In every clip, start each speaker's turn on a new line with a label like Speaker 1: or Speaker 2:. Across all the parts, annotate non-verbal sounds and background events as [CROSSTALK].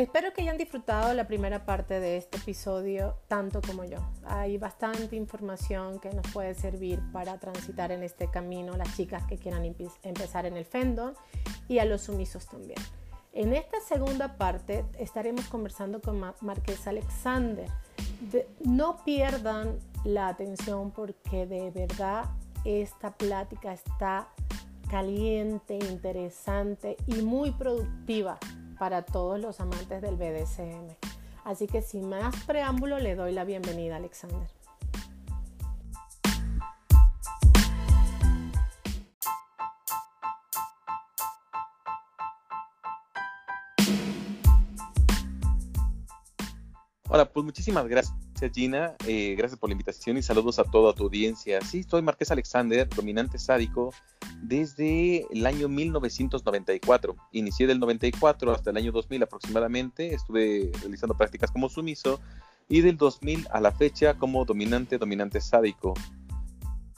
Speaker 1: Espero que hayan disfrutado la primera parte de este episodio tanto como yo. Hay bastante información que nos puede servir para transitar en este camino las chicas que quieran empezar en el fandom y a los sumisos también. En esta segunda parte estaremos conversando con Marquesa Alexander. no pierdan la atención porque de verdad esta plática está caliente, interesante y muy productiva para todos los amantes del BDSM. Así que sin más preámbulo le doy la bienvenida a Alexander.
Speaker 2: Hola, pues muchísimas gracias Gina, eh, gracias por la invitación y saludos a toda tu audiencia. Sí, soy Marqués Alexander, dominante sádico, desde el año 1994. Inicié del 94 hasta el año 2000 aproximadamente, estuve realizando prácticas como sumiso y del 2000 a la fecha como dominante, dominante sádico.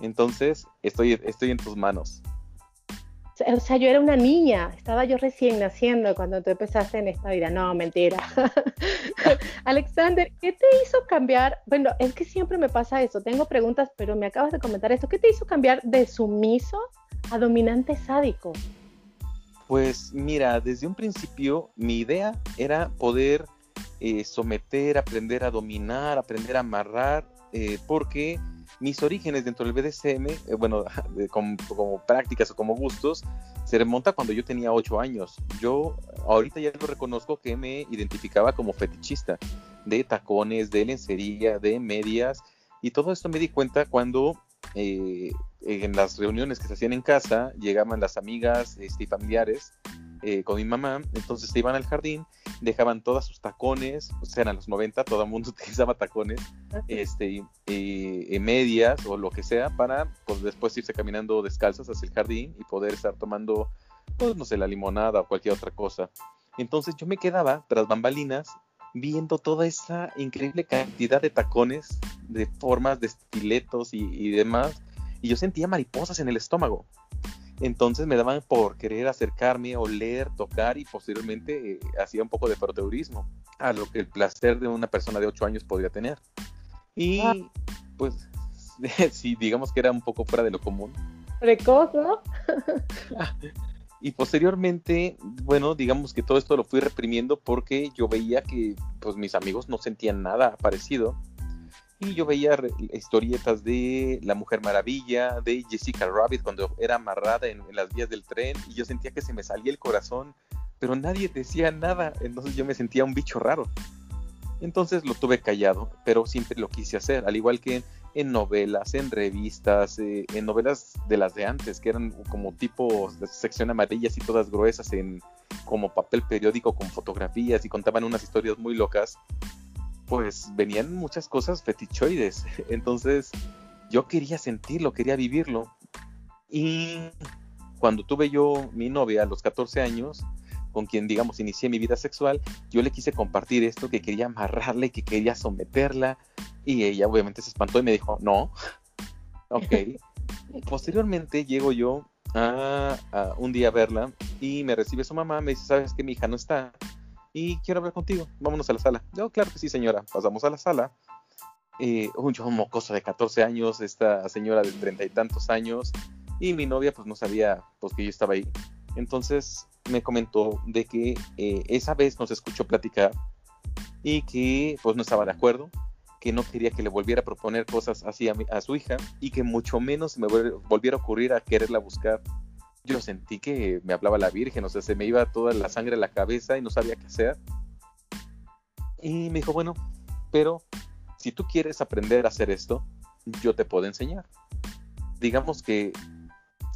Speaker 2: Entonces, estoy, estoy en tus manos
Speaker 1: o sea, yo era una niña, estaba yo recién naciendo cuando tú empezaste en esta vida. No, mentira. [LAUGHS] Alexander, ¿qué te hizo cambiar? Bueno, es que siempre me pasa eso. Tengo preguntas, pero me acabas de comentar esto. ¿Qué te hizo cambiar de sumiso a dominante sádico?
Speaker 2: Pues mira, desde un principio mi idea era poder eh, someter, aprender a dominar, aprender a amarrar, eh, porque mis orígenes dentro del BDSM, eh, bueno, [LAUGHS] como, prácticas o como gustos, se remonta cuando yo tenía 8 años. Yo ahorita ya lo reconozco que me identificaba como fetichista de tacones, de lencería, de medias, y todo esto me di cuenta cuando eh, en las reuniones que se hacían en casa llegaban las amigas este, y familiares eh, con mi mamá, entonces se iban al jardín, dejaban todas sus tacones, o sea, eran los 90, todo el mundo [LAUGHS] utilizaba tacones, este, y, medias o lo que sea, para pues, después irse caminando descalzas hacia el jardín y poder estar tomando, pues, no sé, la limonada o cualquier otra cosa. Entonces yo me quedaba tras bambalinas viendo toda esa increíble cantidad de tacones, de formas, de estiletos y, y demás, y yo sentía mariposas en el estómago. Entonces me daban por querer acercarme, oler, tocar y posteriormente eh, hacía un poco de proteurismo a lo que el placer de una persona de 8 años podría tener. Y ah. pues [LAUGHS] sí, digamos que era un poco fuera de lo común.
Speaker 1: Precoz, ¿no? [LAUGHS]
Speaker 2: y posteriormente, bueno, digamos que todo esto lo fui reprimiendo porque yo veía que pues mis amigos no sentían nada parecido y yo veía historietas de La Mujer Maravilla, de Jessica Rabbit cuando era amarrada en, las vías del tren y yo sentía que se me salía el corazón, pero nadie decía nada, entonces yo me sentía un bicho raro. Entonces lo tuve callado, pero siempre lo quise hacer, al igual que en novelas, en revistas, eh, en novelas de las de antes, que eran como tipo de sección amarillas y todas gruesas en como papel periódico con fotografías y contaban unas historias muy locas pues venían muchas cosas fetichoides. [LAUGHS] Entonces yo quería sentirlo, quería vivirlo. Y cuando tuve yo mi novia a los 14 años, con quien digamos inicié mi vida sexual, yo le quise compartir esto, que quería amarrarle, que quería someterla. Y ella obviamente se espantó y me dijo, no. [LAUGHS] ok. Posteriormente llego yo a, a, un día a verla y me recibe su mamá, me dice, sabes que mi hija no está y quiero hablar contigo, vámonos a la sala. Yo, claro que sí, señora, pasamos a la sala. Eh, un yo mocoso de 14 años, esta señora de treinta y tantos años, y mi novia pues no sabía pues que yo estaba ahí. Entonces me comentó de que eh, esa vez nos escuchó platicar y que pues no estaba de acuerdo, que no quería que le volviera a proponer cosas así a, a su hija y que mucho menos me volviera a ocurrir a quererla buscar yo sentí que me hablaba la Virgen, o sea, se me iba toda la sangre a la cabeza y no sabía qué hacer. Y me dijo, bueno, pero si tú quieres aprender a hacer esto, yo te puedo enseñar. Digamos que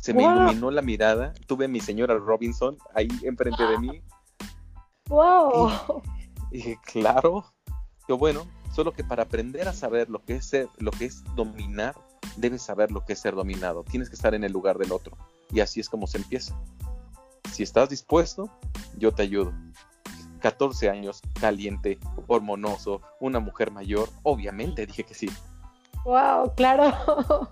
Speaker 2: se me iluminó la mirada, tuve a mi señora Robinson ahí enfrente de mí. [GASPS]
Speaker 1: ¡Wow!
Speaker 2: Y dije, claro. Yo, bueno, solo que para aprender a saber lo que es ser, lo que es dominar, debes saber lo que es ser dominado. Tienes que estar en el lugar del otro. Y así es como se empieza. Si estás dispuesto, yo te ayudo. 14 años, caliente, hormonoso, una mujer mayor, obviamente dije que sí.
Speaker 1: Wow, claro.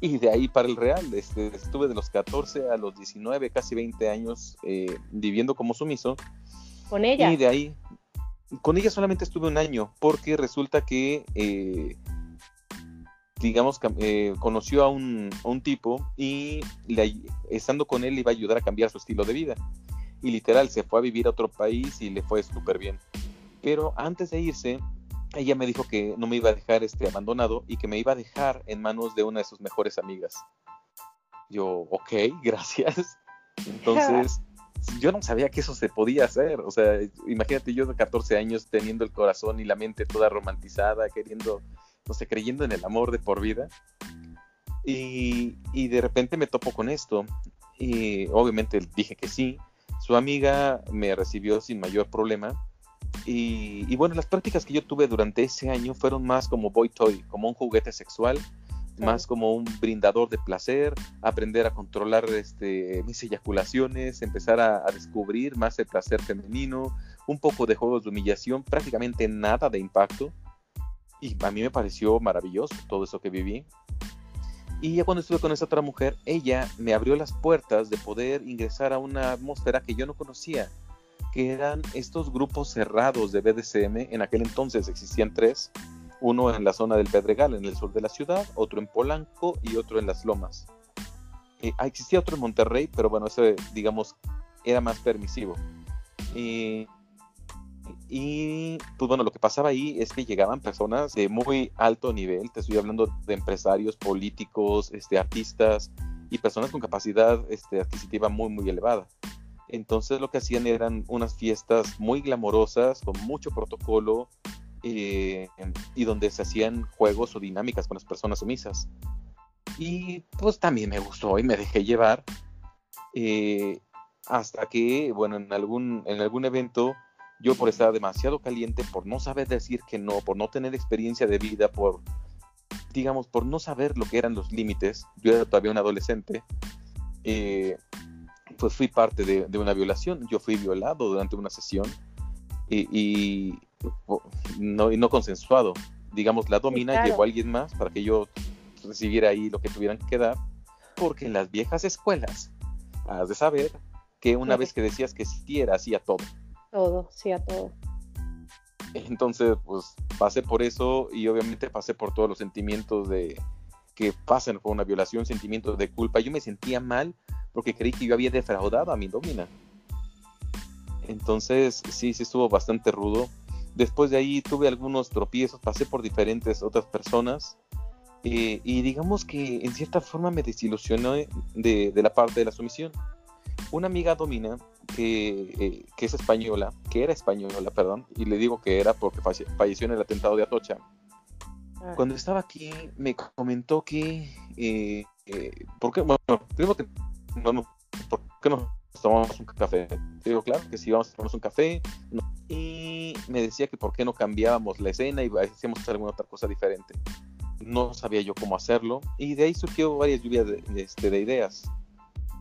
Speaker 2: Y de ahí para el real, este, estuve de los 14 a los 19, casi 20 años eh, viviendo como sumiso.
Speaker 1: ¿Con ella?
Speaker 2: Y de ahí, con ella solamente estuve un año, porque resulta que, eh, digamos, eh, conoció a un, tipo y estando con él iba a ayudar a cambiar su estilo de vida. Y literal, se fue a vivir a otro país y le fue súper bien. Pero antes de irse, ella me dijo que no me iba a dejar este abandonado y que me iba a dejar en manos de una de sus mejores amigas. Yo, ok, [LAUGHS] gracias. Entonces, [LAUGHS] yo no sabía que eso se podía hacer. O sea, imagínate yo de 14 años teniendo el corazón y la mente toda romantizada, queriendo, no sé, creyendo en el amor de por vida. Y, y de repente me topo con esto. Y obviamente dije que sí. Su amiga me recibió sin mayor problema. Y, y, bueno, las prácticas que yo tuve durante ese año fueron más como boy toy, como un juguete sexual más como un brindador de placer, aprender a controlar este, mis eyaculaciones, empezar a, descubrir más el placer femenino, un poco de juegos de humillación, prácticamente nada de impacto. Y a mí me pareció maravilloso todo eso que viví. Y ya cuando estuve con esa otra mujer, ella me abrió las puertas de poder ingresar a una atmósfera que yo no conocía, que eran estos grupos cerrados de BDSM. En aquel entonces existían tres uno en la zona del Pedregal, en el sur de la ciudad, otro en Polanco y otro en Las Lomas. Eh, ah, existía otro en Monterrey, pero bueno, ese, digamos, era más permisivo. y pues bueno, lo que pasaba ahí es que llegaban personas de muy alto nivel, te estoy hablando de empresarios, políticos, este, artistas y personas con capacidad este, adquisitiva muy, muy elevada. Entonces lo que hacían eran unas fiestas muy glamorosas, con mucho protocolo, eh, y donde se hacían juegos o dinámicas con las personas sumisas. Y pues también me gustó y me dejé llevar eh, hasta que, bueno, en algún, en algún evento yo por estar demasiado caliente, por no saber decir que no, por no tener experiencia de vida, por, digamos, por no saber lo que eran los límites, yo era todavía un adolescente, eh, pues fui parte de, una violación, yo fui violado durante una sesión y, no, y no consensuado. Digamos, la domina llevó a alguien más para que yo recibiera ahí lo que tuvieran que dar, porque en las viejas escuelas has de saber que una vez que decías que sí era, hacía todo.
Speaker 1: Todo, sí a todo.
Speaker 2: Entonces, pues pasé por eso y obviamente pasé por todos los sentimientos de que pasan por una violación, sentimientos de culpa. Yo me sentía mal porque creí que yo había defraudado a mi domina. Entonces, sí, sí estuvo bastante rudo. Después de ahí tuve algunos tropiezos, pasé por diferentes otras personas eh, y digamos que en cierta forma me desilusionó de, la parte de la sumisión. Una amiga domina que, eh, que, es española, que era española, perdón, y le digo que era porque falleció en el atentado de Atocha. Ah. Cuando estaba aquí me comentó que, eh, ¿por qué? Bueno, primero que, bueno, ¿por qué no tomamos un café. digo, claro que sí, vamos a tomarnos un café. Y me decía que por qué no cambiábamos la escena y hacíamos alguna otra cosa diferente. No sabía yo cómo hacerlo. Y de ahí surgió varias lluvias de, este, de ideas.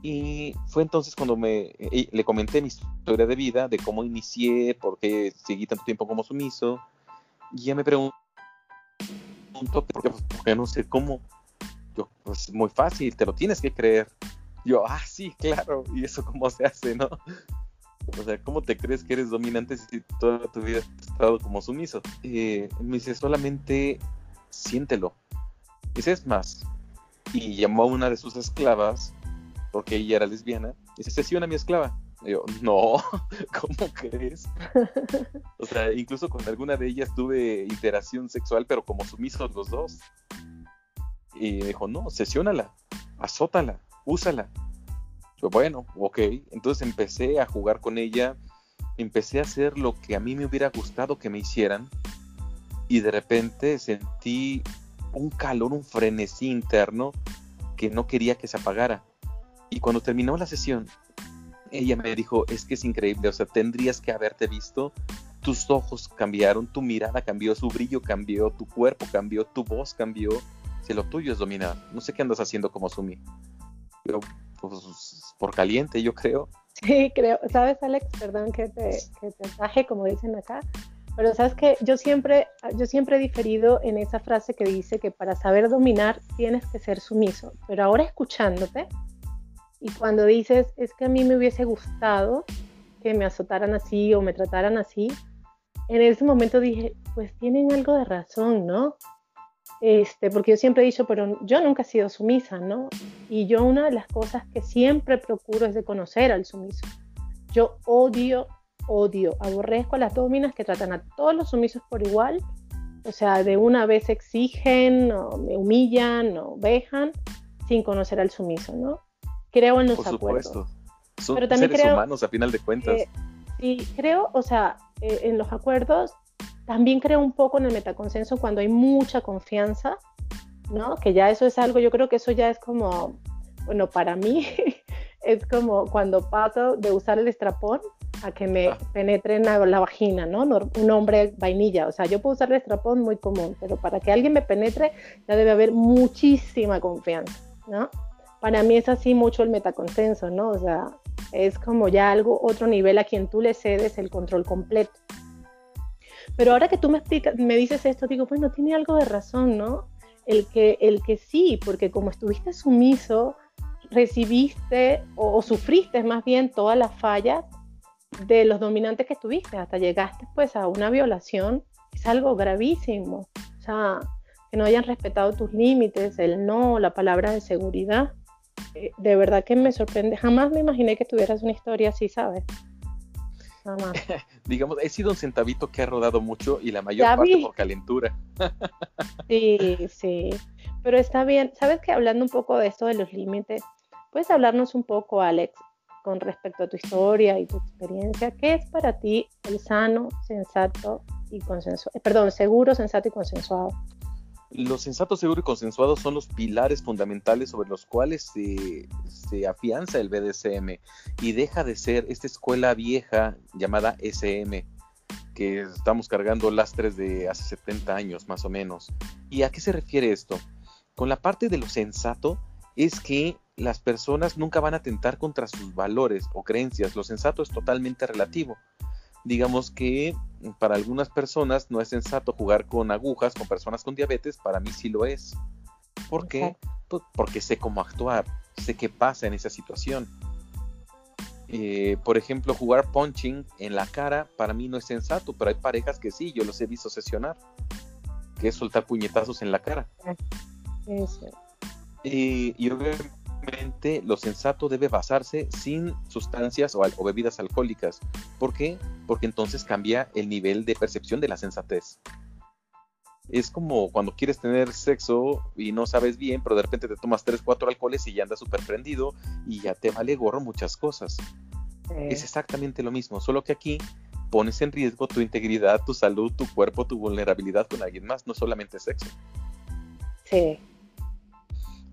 Speaker 2: Y fue entonces cuando me, le comenté mi historia de vida, de cómo inicié, por qué seguí tanto tiempo como sumiso. Y ella me preguntó, ¿por qué? Pues, porque no sé cómo. Yo, pues muy fácil, te lo tienes que creer. Yo, ah, sí, claro, y eso cómo se hace, ¿no? O sea, ¿cómo te crees que eres dominante si toda tu vida has estado como sumiso? Eh, me dice, solamente siéntelo. Dice, es más. Y llamó a una de sus esclavas, porque ella era lesbiana, y dice, a mi esclava. Y yo, no, [LAUGHS] ¿cómo crees? [LAUGHS] O sea, incluso con alguna de ellas tuve interacción sexual, pero como sumisos los dos. Y me dijo, no, sesiónala, azótala, úsala. Yo, bueno, ok. Entonces empecé a jugar con ella, empecé a hacer lo que a mí me hubiera gustado que me hicieran y de repente sentí un calor, un frenesí interno que no quería que se apagara. Y cuando terminó la sesión, ella me dijo, es que es increíble, o sea, tendrías que haberte visto, tus ojos cambiaron, tu mirada cambió, su brillo cambió, tu cuerpo cambió, tu voz cambió, si lo tuyo es dominar, no sé qué andas haciendo como Sumi pero pues, por caliente, yo creo.
Speaker 1: Sí, creo. ¿Sabes, Alex? Perdón que te, que te como dicen acá. Pero sabes que yo siempre, yo siempre he diferido en esa frase que dice que para saber dominar tienes que ser sumiso. Pero ahora escuchándote, y cuando dices, es que a mí me hubiese gustado que me azotaran así o me trataran así, en ese momento dije, pues tienen algo de razón, ¿no? Este, porque yo siempre he dicho, pero yo nunca he sido sumisa, ¿no? Y yo una de las cosas que siempre procuro es de conocer al sumiso. Yo odio, odio, aborrezco a las dominas que tratan a todos los sumisos por igual, o sea, de una vez exigen, o me humillan, o vejan, sin conocer al sumiso, ¿no? Creo en los por Supuesto.
Speaker 2: Son pero también seres humanos a final de cuentas.
Speaker 1: sí, creo, o sea, eh, en los acuerdos también creo un poco en el metaconsenso cuando hay mucha confianza, ¿no? Que ya eso es algo, yo creo que eso ya es como, bueno, para mí [LAUGHS] es como cuando paso de usar el estrapón a que me ah. penetre en la, vagina, ¿no? Un hombre vainilla, o sea, yo puedo usar el estrapón muy común, pero para que alguien me penetre ya debe haber muchísima confianza, ¿no? Para mí es así mucho el metaconsenso, ¿no? O sea, es como ya algo, otro nivel a quien tú le cedes el control completo. Pero ahora que tú me explicas, me dices esto, digo, bueno, tiene algo de razón, ¿no? El que, el que sí, porque como estuviste sumiso, recibiste o, sufriste más bien todas las fallas de los dominantes que estuviste, hasta llegaste pues a una violación, es algo gravísimo. O sea, que no hayan respetado tus límites, el no, la palabra de seguridad. Eh, de verdad que me sorprende. Jamás me imaginé que tuvieras una historia así, ¿sabes? [LAUGHS]
Speaker 2: Digamos, he sido un centavito que ha rodado mucho y la mayor parte por calentura.
Speaker 1: sí, sí. Pero está bien. ¿Sabes que hablando un poco de esto de los límites, puedes hablarnos un poco, Alex, con respecto a tu historia y tu experiencia? ¿Qué es para ti el sano, sensato y consensuado? Eh, perdón, seguro, sensato y consensuado.
Speaker 2: Los sensatos, seguros y consensuados son los pilares fundamentales sobre los cuales se, se, afianza el BDSM y deja de ser esta escuela vieja llamada SM, que estamos cargando lastres de hace 70 años más o menos. ¿Y a qué se refiere esto? Con la parte de lo sensato es que las personas nunca van a atentar contra sus valores o creencias. Lo sensato es totalmente relativo digamos que para algunas personas no es sensato jugar con agujas con personas con diabetes, para mí sí lo es. ¿Por qué? Pues porque sé cómo actuar, sé qué pasa en esa situación. Eh, por ejemplo, jugar punching en la cara para mí no es sensato, pero hay parejas que sí, yo los he visto sesionar, que es soltar puñetazos en la cara. Eso. Eh, y obviamente lo sensato debe basarse sin sustancias o, bebidas alcohólicas. ¿Por qué? Porque entonces cambia el nivel de percepción de la sensatez. Es como cuando quieres tener sexo y no sabes bien, pero de repente te tomas 3, 4 alcoholes y ya andas súper prendido y ya te vale gorro muchas cosas. Es exactamente lo mismo, solo que aquí pones en riesgo tu integridad, tu salud, tu cuerpo, tu vulnerabilidad con alguien más, no solamente sexo.
Speaker 1: Sí,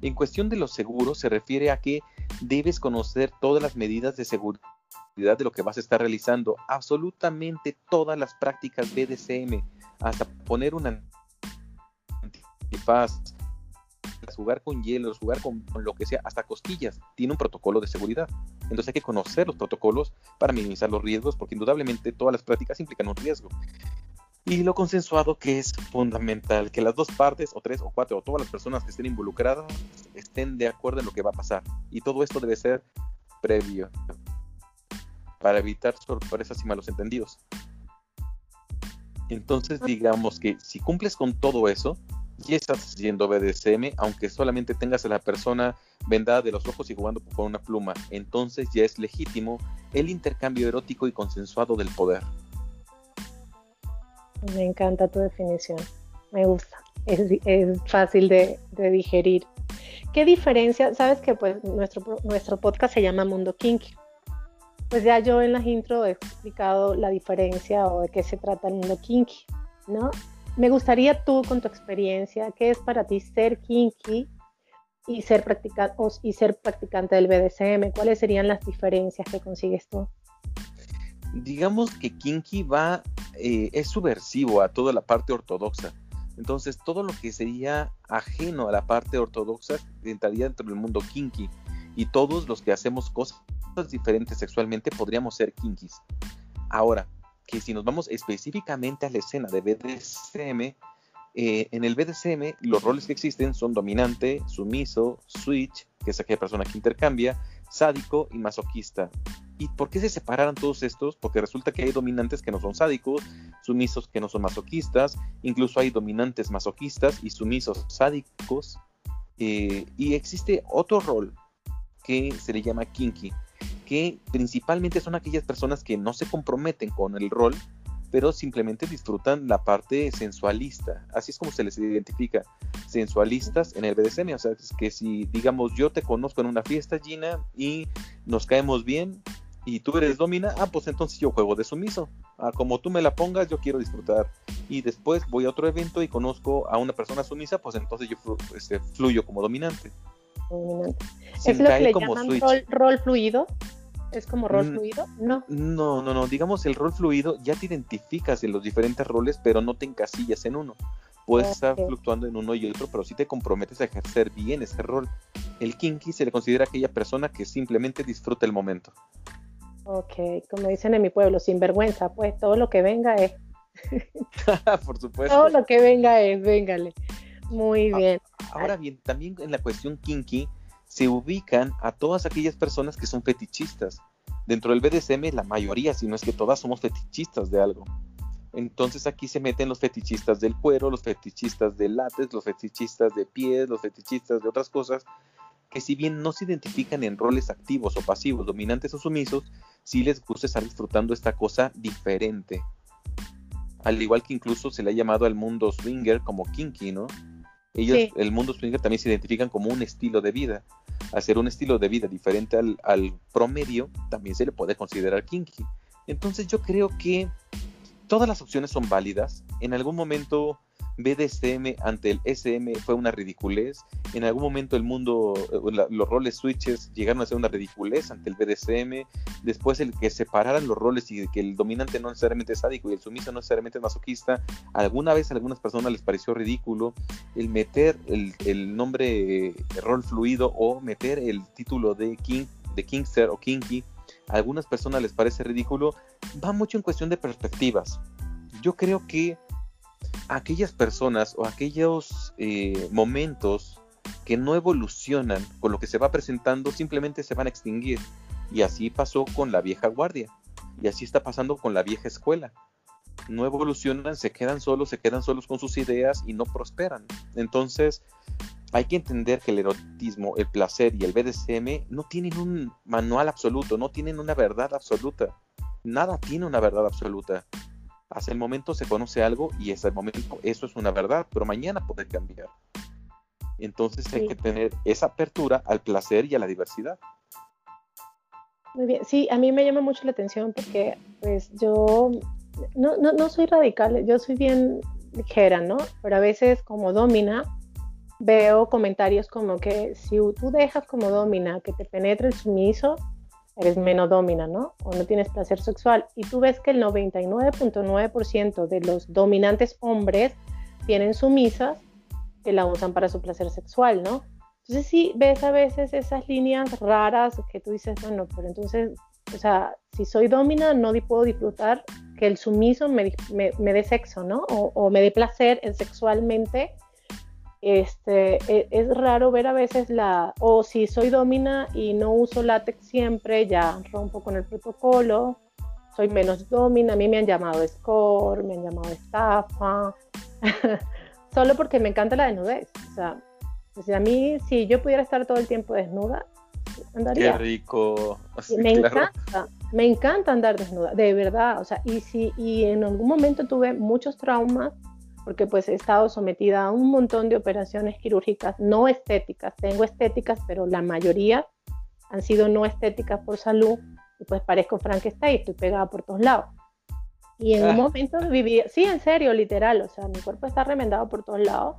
Speaker 2: en cuestión de los seguros, se refiere a que debes conocer todas las medidas de seguridad de lo que vas a estar realizando, absolutamente todas las prácticas BDSM, hasta poner una antifaz, jugar con hielo, jugar con, lo que sea, hasta costillas, tiene un protocolo de seguridad. Entonces hay que conocer los protocolos para minimizar los riesgos, porque indudablemente todas las prácticas implican un riesgo. Y lo consensuado que es fundamental, que las dos partes, o tres, o cuatro, o todas las personas que estén involucradas estén de acuerdo en lo que va a pasar. Y todo esto debe ser previo para evitar sorpresas y malos entendidos. Entonces digamos que si cumples con todo eso, ya estás haciendo BDSM, aunque solamente tengas a la persona vendada de los ojos y jugando con una pluma. Entonces ya es legítimo el intercambio erótico y consensuado del poder.
Speaker 1: Me encanta tu definición, me gusta, es, fácil de, digerir. ¿Qué diferencia? Sabes que pues nuestro, nuestro podcast se llama Mundo Kinky. Pues ya yo en las intro he explicado la diferencia o de qué se trata el mundo kinky, ¿no? Me gustaría tú con tu experiencia, ¿qué es para ti ser kinky y ser, y ser practicante del BDSM? ¿Cuáles serían las diferencias que consigues tú?
Speaker 2: Digamos que Kinky va, eh, es subversivo a toda la parte ortodoxa. Entonces, todo lo que sería ajeno a la parte ortodoxa entraría dentro del mundo kinky. Y todos los que hacemos cosas diferentes sexualmente podríamos ser kinkis. Ahora, que si nos vamos específicamente a la escena de BDSM, eh, en el BDSM los roles que existen son dominante, sumiso, switch, que es aquella persona que intercambia, sádico y masoquista. ¿Y por qué se separaran todos estos? Porque resulta que hay dominantes que no son sádicos, sumisos que no son masoquistas, incluso hay dominantes masoquistas y sumisos sádicos. Eh, y existe otro rol que se le llama kinky, que principalmente son aquellas personas que no se comprometen con el rol, pero simplemente disfrutan la parte sensualista. Así es como se les identifica, sensualistas en el BDSM. O sea, que si, digamos, yo te conozco en una fiesta, Gina, y nos caemos bien, y tú eres domina, ah, pues entonces yo juego de sumiso. Ah, como tú me la pongas, yo quiero disfrutar. Y después voy a otro evento y conozco a una persona sumisa, pues entonces yo este, fluyo como dominante.
Speaker 1: Dominante. ¿Es lo que le llaman rol, rol, fluido? ¿Es como rol fluido? No.
Speaker 2: No, no, no. Digamos, el rol fluido ya te identificas en los diferentes roles, pero no te encasillas en uno. Puedes estar fluctuando en uno y otro, pero si te comprometes a ejercer bien ese rol. El kinky se le considera aquella persona que simplemente disfruta el momento.
Speaker 1: Ok, como dicen en mi pueblo, sin vergüenza, pues todo lo que venga es. [LAUGHS]
Speaker 2: Por supuesto.
Speaker 1: Todo lo que venga es, véngale. Muy bien.
Speaker 2: Ahora bien, también en la cuestión kinky se ubican a todas aquellas personas que son fetichistas. Dentro del BDSM, la mayoría, si no es que todas, somos fetichistas de algo. Entonces aquí se meten los fetichistas del cuero, los fetichistas del látex, los fetichistas de pies, los fetichistas de otras cosas, que si bien no se identifican en roles activos o pasivos, dominantes o sumisos, si les gusta estar disfrutando esta cosa diferente. Al igual que incluso se le ha llamado al mundo swinger como kinky, ¿no? Ellos, el mundo swinger también se identifican como un estilo de vida. Hacer un estilo de vida diferente al, al promedio también se le puede considerar kinky. Entonces yo creo que todas las opciones son válidas. En algún momento BDSM ante el SM fue una ridiculez. En algún momento el mundo, eh, los roles switches llegaron a ser una ridiculez ante el BDSM. Después el que separaran los roles y que el dominante no necesariamente es sádico y el sumiso no necesariamente es masoquista. Alguna vez a algunas personas les pareció ridículo el meter el, nombre eh, rol fluido o meter el título de King, de Kingster o Kinky. A algunas personas les parece ridículo. Va mucho en cuestión de perspectivas. Yo creo que aquellas personas o aquellos eh, momentos que no evolucionan con lo que se va presentando simplemente se van a extinguir. Y así pasó con la vieja guardia. Y así está pasando con la vieja escuela. No evolucionan, se quedan solos, se quedan solos con sus ideas y no prosperan. Entonces, hay que entender que el erotismo, el placer y el BDSM no tienen un manual absoluto, no tienen una verdad absoluta. Nada tiene una verdad absoluta hasta el momento se conoce algo y hasta el momento eso es una verdad, pero mañana puede cambiar. Entonces hay que tener esa apertura al placer y a la diversidad.
Speaker 1: Muy bien, sí, a mí me llama mucho la atención porque pues yo no, no, no soy radical, yo soy bien ligera, ¿no? Pero a veces como domina veo comentarios como que si tú dejas como domina que te penetre el sumiso, eres menos domina, ¿no? O no tienes placer sexual. Y tú ves que el 99.9% de los dominantes hombres tienen sumisas que la usan para su placer sexual, ¿no? Entonces sí ves a veces esas líneas raras que tú dices, bueno, pero entonces, o sea, si soy domina no puedo disfrutar que el sumiso me, me, dé sexo, ¿no? O, o me dé placer sexualmente este, e, es, raro ver a veces la, o si soy domina y no uso látex siempre, ya rompo con el protocolo, soy menos domina, a mí me han llamado score, me han llamado estafa, [LAUGHS] solo porque me encanta la desnudez. O sea, pues, a mí, si yo pudiera estar todo el tiempo desnuda, andaría.
Speaker 2: Qué rico. [LAUGHS]
Speaker 1: me encanta, me encanta andar desnuda, de verdad. O sea, y si y en algún momento tuve muchos traumas porque pues he estado sometida a un montón de operaciones quirúrgicas no estéticas. Tengo estéticas, pero la mayoría han sido no estéticas por salud y pues parezco Frankenstein, estoy pegada por todos lados. Y en un ah. momento vivía, sí, en serio, literal, o sea, mi cuerpo está remendado por todos lados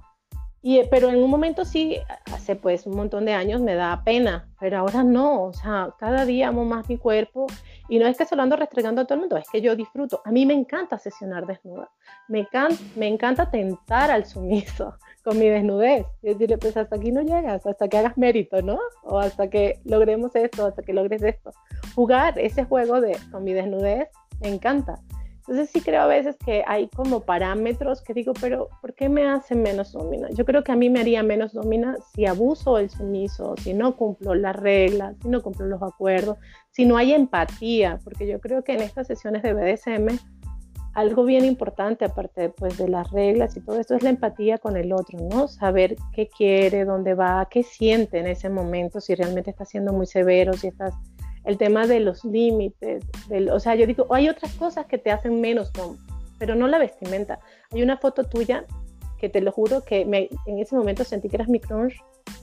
Speaker 1: y, pero en un momento sí, hace pues un montón de años me da pena, pero ahora no, o sea, cada día amo más mi cuerpo y no es que se lo ando restregando a todo el mundo, es que yo disfruto. A mí me encanta sesionar desnuda, me, me encanta tentar al sumiso [LAUGHS] con mi desnudez y decirle, pues hasta aquí no llegas, hasta que hagas mérito, ¿no? O hasta que logremos esto, hasta que logres esto. Jugar ese juego de con mi desnudez me encanta. Entonces sí creo a veces que hay como parámetros que digo, pero ¿por qué me hace menos domina? Yo creo que a mí me haría menos domina si abuso el sumiso, si no cumplo las reglas, si no cumplo los acuerdos, si no hay empatía, porque yo creo que en estas sesiones de BDSM algo bien importante, aparte pues, de las reglas y todo esto, es la empatía con el otro, ¿no? Saber qué quiere, dónde va, qué siente en ese momento, si realmente está siendo muy severo, si estás... El tema de los límites, o sea, yo digo, hay otras cosas que te hacen menos, pero no la vestimenta. Hay una foto tuya que te lo juro que me, en ese momento sentí que eras mi crunch,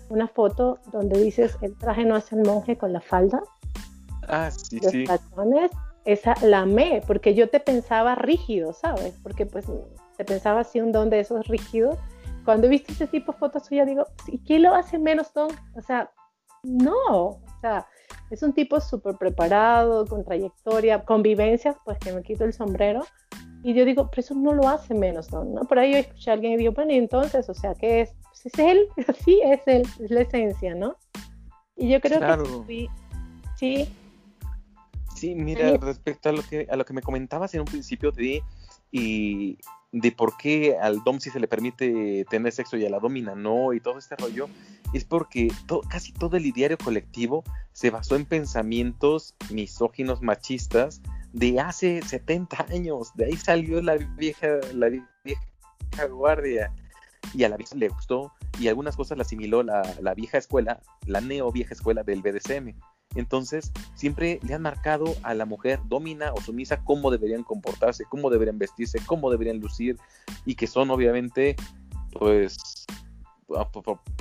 Speaker 1: una foto donde dices, el traje no hace el monje con la falda.
Speaker 2: Ah, sí,
Speaker 1: los
Speaker 2: sí
Speaker 1: esa la amé, porque yo te pensaba rígido, ¿sabes? Porque pues te pensaba así un don de esos rígidos. Cuando he visto ese tipo de fotos ya digo, ¿y qué lo hace menos don? O sea, no, o sea, es un tipo súper preparado, con trayectoria, convivencias, pues que me quito el sombrero. Y yo digo, pero eso no lo hace menos don, ¿no? Por ahí yo escuché a alguien y digo, bueno, y entonces, o sea, ¿qué es? Pues es él, [LAUGHS] sí, es él, es la esencia, ¿no? Y yo creo que sí, sí,
Speaker 2: Sí, mira, respecto a lo que a lo que me comentabas en un principio de y de por qué al dom sí se le permite tener sexo y a la domina no y todo este rollo es porque casi todo el ideario colectivo se basó en pensamientos misóginos machistas de hace 70 años, de ahí salió la vieja la vieja guardia y a la vieja le gustó y algunas cosas la asimiló la, la vieja escuela, la neo vieja escuela del BDSM. Entonces, siempre le han marcado a la mujer domina o sumisa cómo deberían comportarse, cómo deberían vestirse, cómo deberían lucir y que son obviamente, pues, ah,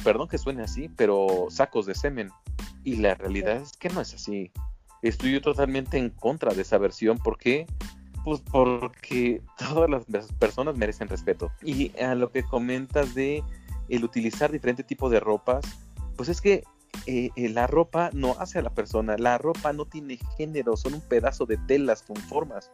Speaker 2: perdón que suene así, pero sacos de semen. Y la realidad es que no es así. Estoy totalmente en contra de esa versión. ¿Por qué? Pues porque todas las personas merecen respeto. Y a lo que comentas de el utilizar diferente tipo de ropas, pues es que eh, eh, la ropa no hace a la persona, la ropa no tiene género, son un pedazo de telas con formas.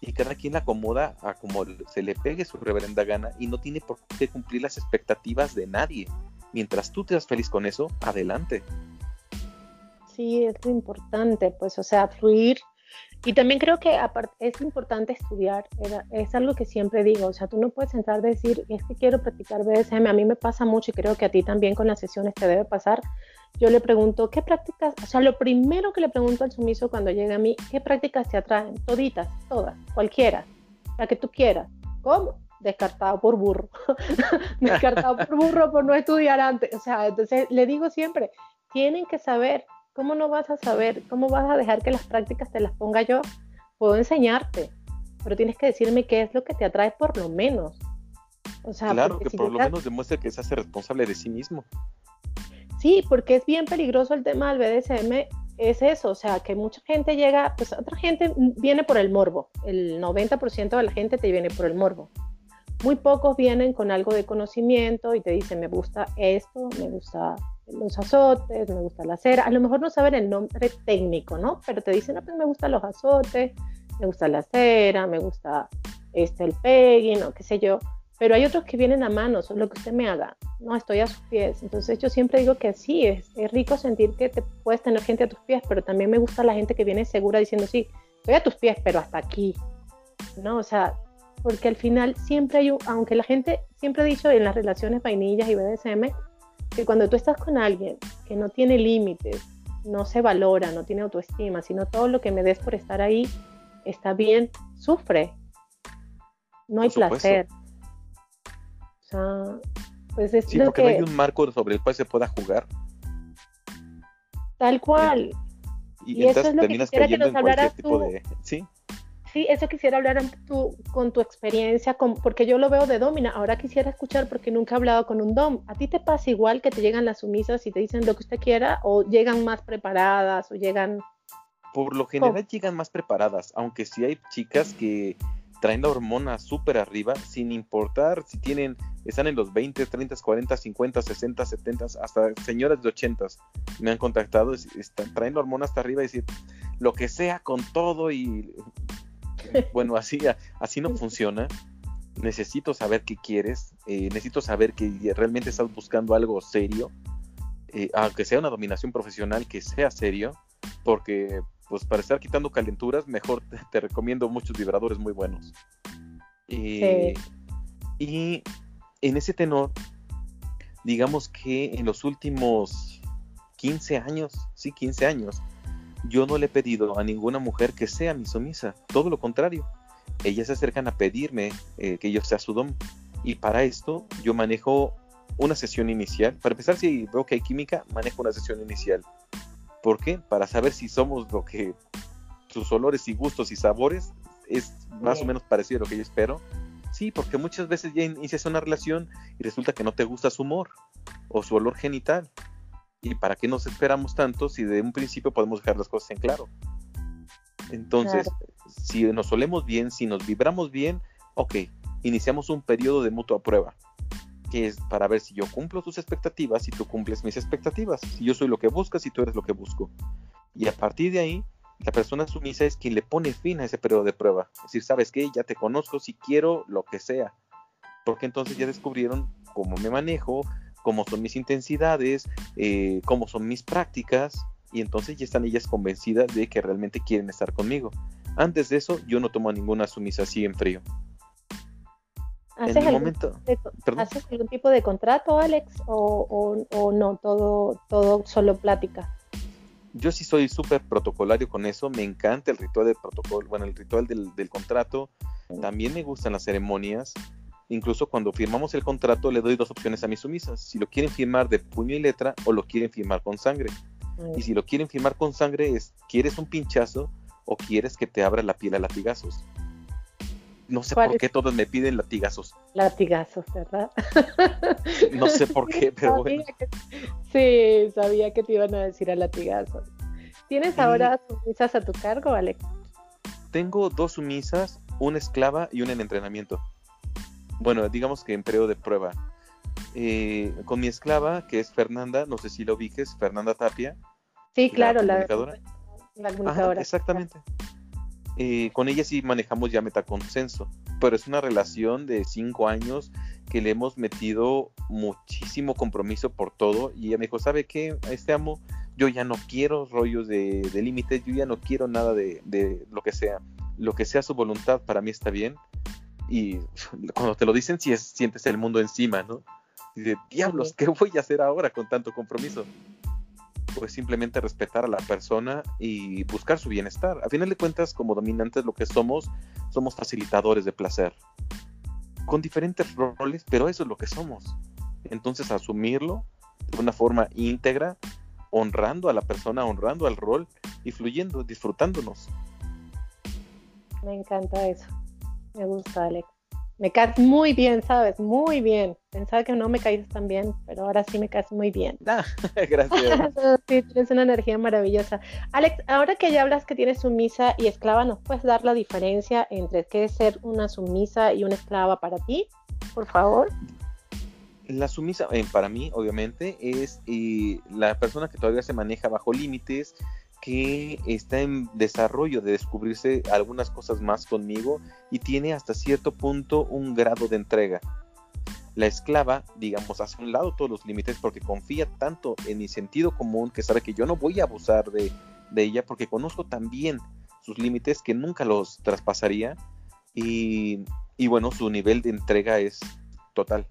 Speaker 2: Y cada quien la acomoda a como se le pegue su reverenda gana y no tiene por qué cumplir las expectativas de nadie. Mientras tú te das feliz con eso, adelante.
Speaker 1: Sí, es lo importante, pues, o sea, fluir y también creo que es importante estudiar, es algo que siempre digo, o sea, tú no puedes entrar a decir, es que quiero practicar BDSM, a mí me pasa mucho y creo que a ti también con las sesiones te debe pasar. Yo le pregunto, ¿qué prácticas? O sea, lo primero que le pregunto al sumiso cuando llega a mí, ¿qué prácticas te atraen? Toditas, todas, cualquiera, la que tú quieras. ¿Cómo? Descartado por burro. [LAUGHS] Descartado por burro por no estudiar antes. O sea, entonces le digo siempre, tienen que saber ¿Cómo no vas a saber? ¿Cómo vas a dejar que las prácticas te las ponga yo? Puedo enseñarte, pero tienes que decirme qué es lo que te atrae por lo menos.
Speaker 2: O sea, claro, que por lo menos demuestre que se hace responsable de sí mismo.
Speaker 1: Sí, porque es bien peligroso el tema del BDSM, es eso, o sea, que mucha gente llega, pues otra gente viene por el morbo, el 90% de la gente te viene por el morbo. Muy pocos vienen con algo de conocimiento y te dicen, me gusta esto, me gusta los azotes, me gusta la cera, a lo mejor no saben el nombre técnico, ¿no? Pero te dicen, no, pues me gustan los azotes, me gusta la cera, me gusta este, el pegging o qué sé yo, pero hay otros que vienen a manos, lo que usted me haga, no, estoy a sus pies, entonces yo siempre digo que sí, es, es rico sentir que te puedes tener gente a tus pies, pero también me gusta la gente que viene segura diciendo, sí, estoy a tus pies, pero hasta aquí, ¿no? O sea, porque al final siempre hay, un, aunque la gente siempre ha dicho en las relaciones vainillas y BDSM, que cuando tú estás con alguien que no tiene límites, no se valora, no tiene autoestima, sino todo lo que me des por estar ahí está bien, sufre. No hay placer. O sea, pues es
Speaker 2: sí, porque no hay un marco sobre el cual se pueda jugar.
Speaker 1: Tal cual. Y, eso es lo que quisiera que nos hablaras tú. De... Sí. Sí, eso quisiera hablar tu, con tu experiencia, con, porque yo lo veo de domina. Ahora quisiera escuchar porque nunca he hablado con un dom. ¿A ti te pasa igual que te llegan las sumisas y te dicen lo que usted quiera o llegan más preparadas o llegan...
Speaker 2: Por lo general llegan más preparadas, aunque sí hay chicas que traen la hormona súper arriba, sin importar si tienen, están en los 20, 30, 40, 50, 60, 70, hasta señoras de 80 me han contactado, están, traen la hormona hasta arriba y decir lo que sea con todo y bueno, así, así no funciona. Necesito saber qué quieres, eh, necesito saber que realmente estás buscando algo serio, eh, aunque sea una dominación profesional, que sea serio, porque pues para estar quitando calenturas, mejor [LAUGHS] te, recomiendo muchos vibradores muy buenos. Eh, y en ese tenor, digamos que en los últimos 15 años, sí, 15 años, yo no le he pedido a ninguna mujer que sea mi sumisa, todo lo contrario. Ellas se acercan a pedirme eh, que yo sea su dom. Y para esto yo manejo una sesión inicial. Para empezar, si veo que hay química, manejo una sesión inicial. ¿Por qué? Para saber si somos lo que sus olores y gustos y sabores es más o menos parecido a lo que yo espero. Sí, porque muchas veces ya inicias una relación y resulta que no te gusta su humor o su olor genital. ¿Y para qué nos esperamos tanto si de un principio podemos dejar las cosas en claro? Entonces, si nos olemos bien, si nos vibramos bien, ok, iniciamos un periodo de mutua prueba, que es para ver si yo cumplo tus expectativas y tú cumples mis expectativas, si yo soy lo que buscas y tú eres lo que busco. Y a partir de ahí, la persona sumisa es quien le pone fin a ese periodo de prueba. Es decir, ¿sabes qué? Ya te conozco, si quiero lo que sea. Porque entonces ya descubrieron cómo me manejo, cómo son mis intensidades, eh, cómo son mis prácticas, y entonces ya están ellas convencidas de que realmente quieren estar conmigo. Antes de eso, yo no tomo ninguna sumisa así en frío.
Speaker 1: ¿Haces, algún, momento, ¿Haces algún tipo de contrato, Alex? ¿O, o, no? Todo, todo solo plática.
Speaker 2: Yo sí soy súper protocolario con eso. Me encanta el ritual del protocolo, bueno, el ritual del, del contrato. También me gustan las ceremonias. Incluso cuando firmamos el contrato le doy dos opciones a mis sumisas. Si lo quieren firmar de puño y letra o lo quieren firmar con sangre. Y si lo quieren firmar con sangre es, ¿quieres un pinchazo o quieres que te abra la piel a latigazos? No sé por qué todos me piden latigazos.
Speaker 1: Latigazos, ¿verdad? [LAUGHS]
Speaker 2: no sé por qué, pero bueno.
Speaker 1: sí, sabía que te iban a decir a latigazos. ¿Tienes ahora sumisas a tu cargo, Alex?
Speaker 2: Tengo dos sumisas, una esclava y una en entrenamiento bueno, digamos que en periodo de prueba. Eh, con mi esclava, que es Fernanda, no sé si lo ubiques, Fernanda Tapia.
Speaker 1: Sí, claro, la comunicadora.
Speaker 2: exactamente. Eh, con ella sí manejamos ya metaconsenso, pero es una relación de cinco años que le hemos metido muchísimo compromiso por todo y ella me dijo, ¿sabe qué? Este amo, yo ya no quiero rollos de, límites, yo ya no quiero nada de, de, lo que sea, lo que sea su voluntad para mí está bien y [LAUGHS] cuando te lo dicen, si es, sientes el mundo encima, ¿no? Y de diablos, ¿qué voy a hacer ahora con tanto compromiso? Pues simplemente respetar a la persona y buscar su bienestar. A final de cuentas, como dominantes, lo que somos, somos facilitadores de placer. Con diferentes roles, pero eso es lo que somos. Entonces, asumirlo de una forma íntegra, honrando a la persona, honrando al rol y fluyendo, disfrutándonos.
Speaker 1: Me encanta eso. Me gusta, Alex. Me caes muy bien, ¿sabes? Muy bien. Pensaba que no me caías tan bien, pero ahora sí me caes muy bien.
Speaker 2: Ah, [LAUGHS] gracias. [LAUGHS]
Speaker 1: sí, tienes una energía maravillosa. Alex, ahora que ya hablas que tienes sumisa y esclava, ¿nos puedes dar la diferencia entre qué es ser una sumisa y una esclava para ti? Por favor.
Speaker 2: La sumisa, eh, para mí, obviamente, es eh, la persona que todavía se maneja bajo límites, que está en desarrollo de descubrirse algunas cosas más conmigo y tiene hasta cierto punto un grado de entrega. La esclava, digamos, hace un lado todos los límites porque confía tanto en mi sentido común que sabe que yo no voy a abusar de, ella porque conozco también sus límites que nunca los traspasaría y, y bueno, su nivel de entrega es total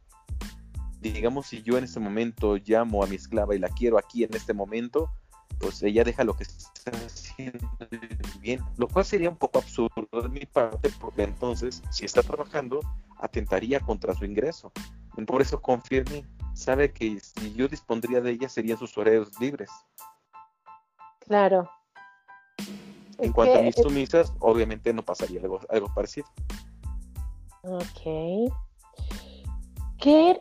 Speaker 2: digamos, si yo en este momento llamo a mi esclava y la quiero aquí en este momento, pues ella deja lo que está haciendo bien, lo cual sería un poco absurdo de mi parte, porque entonces, si está trabajando, atentaría contra su ingreso. Por eso confía en mí, sabe que si yo dispondría de ella, serían sus horarios libres.
Speaker 1: Claro.
Speaker 2: En cuanto a mis sumisas, obviamente no pasaría algo, algo parecido.
Speaker 1: Ok. ¿Qué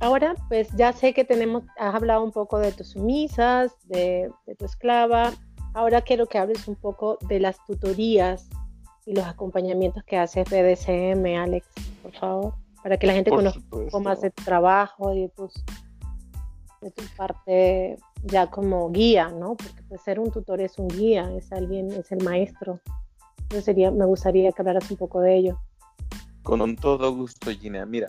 Speaker 1: Ahora, pues ya sé que tenemos, has hablado un poco de tus sumisas, de, tu esclava. Ahora quiero que hables un poco de las tutorías y los acompañamientos que haces BDSM, Alex, por favor, para que la gente conozca un poco más de tu trabajo y de, tus, de tu parte ya como guía, ¿no? Porque pues, ser un tutor es un guía, es alguien, es el maestro. Yo sería, me gustaría que hablaras un poco de ello.
Speaker 2: Con todo gusto, Gina. Mira,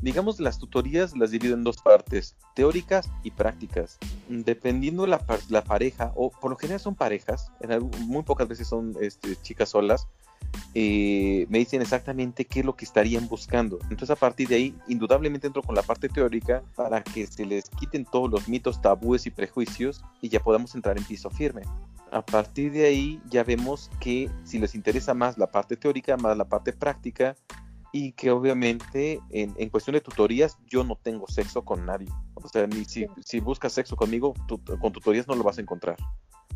Speaker 2: digamos, las tutorías las divido en dos partes, teóricas y prácticas. Dependiendo la, la pareja, o por lo general son parejas, en muy pocas veces son este, chicas solas, eh, me dicen exactamente qué es lo que estarían buscando. Entonces a partir de ahí, indudablemente entro con la parte teórica para que se les quiten todos los mitos, tabúes y prejuicios y ya podamos entrar en piso firme. A partir de ahí ya vemos que si les interesa más la parte teórica, más la parte práctica, y que obviamente en, en, cuestión de tutorías yo no tengo sexo con nadie. O sea, ni si, si buscas sexo conmigo, con tutorías no lo vas a encontrar.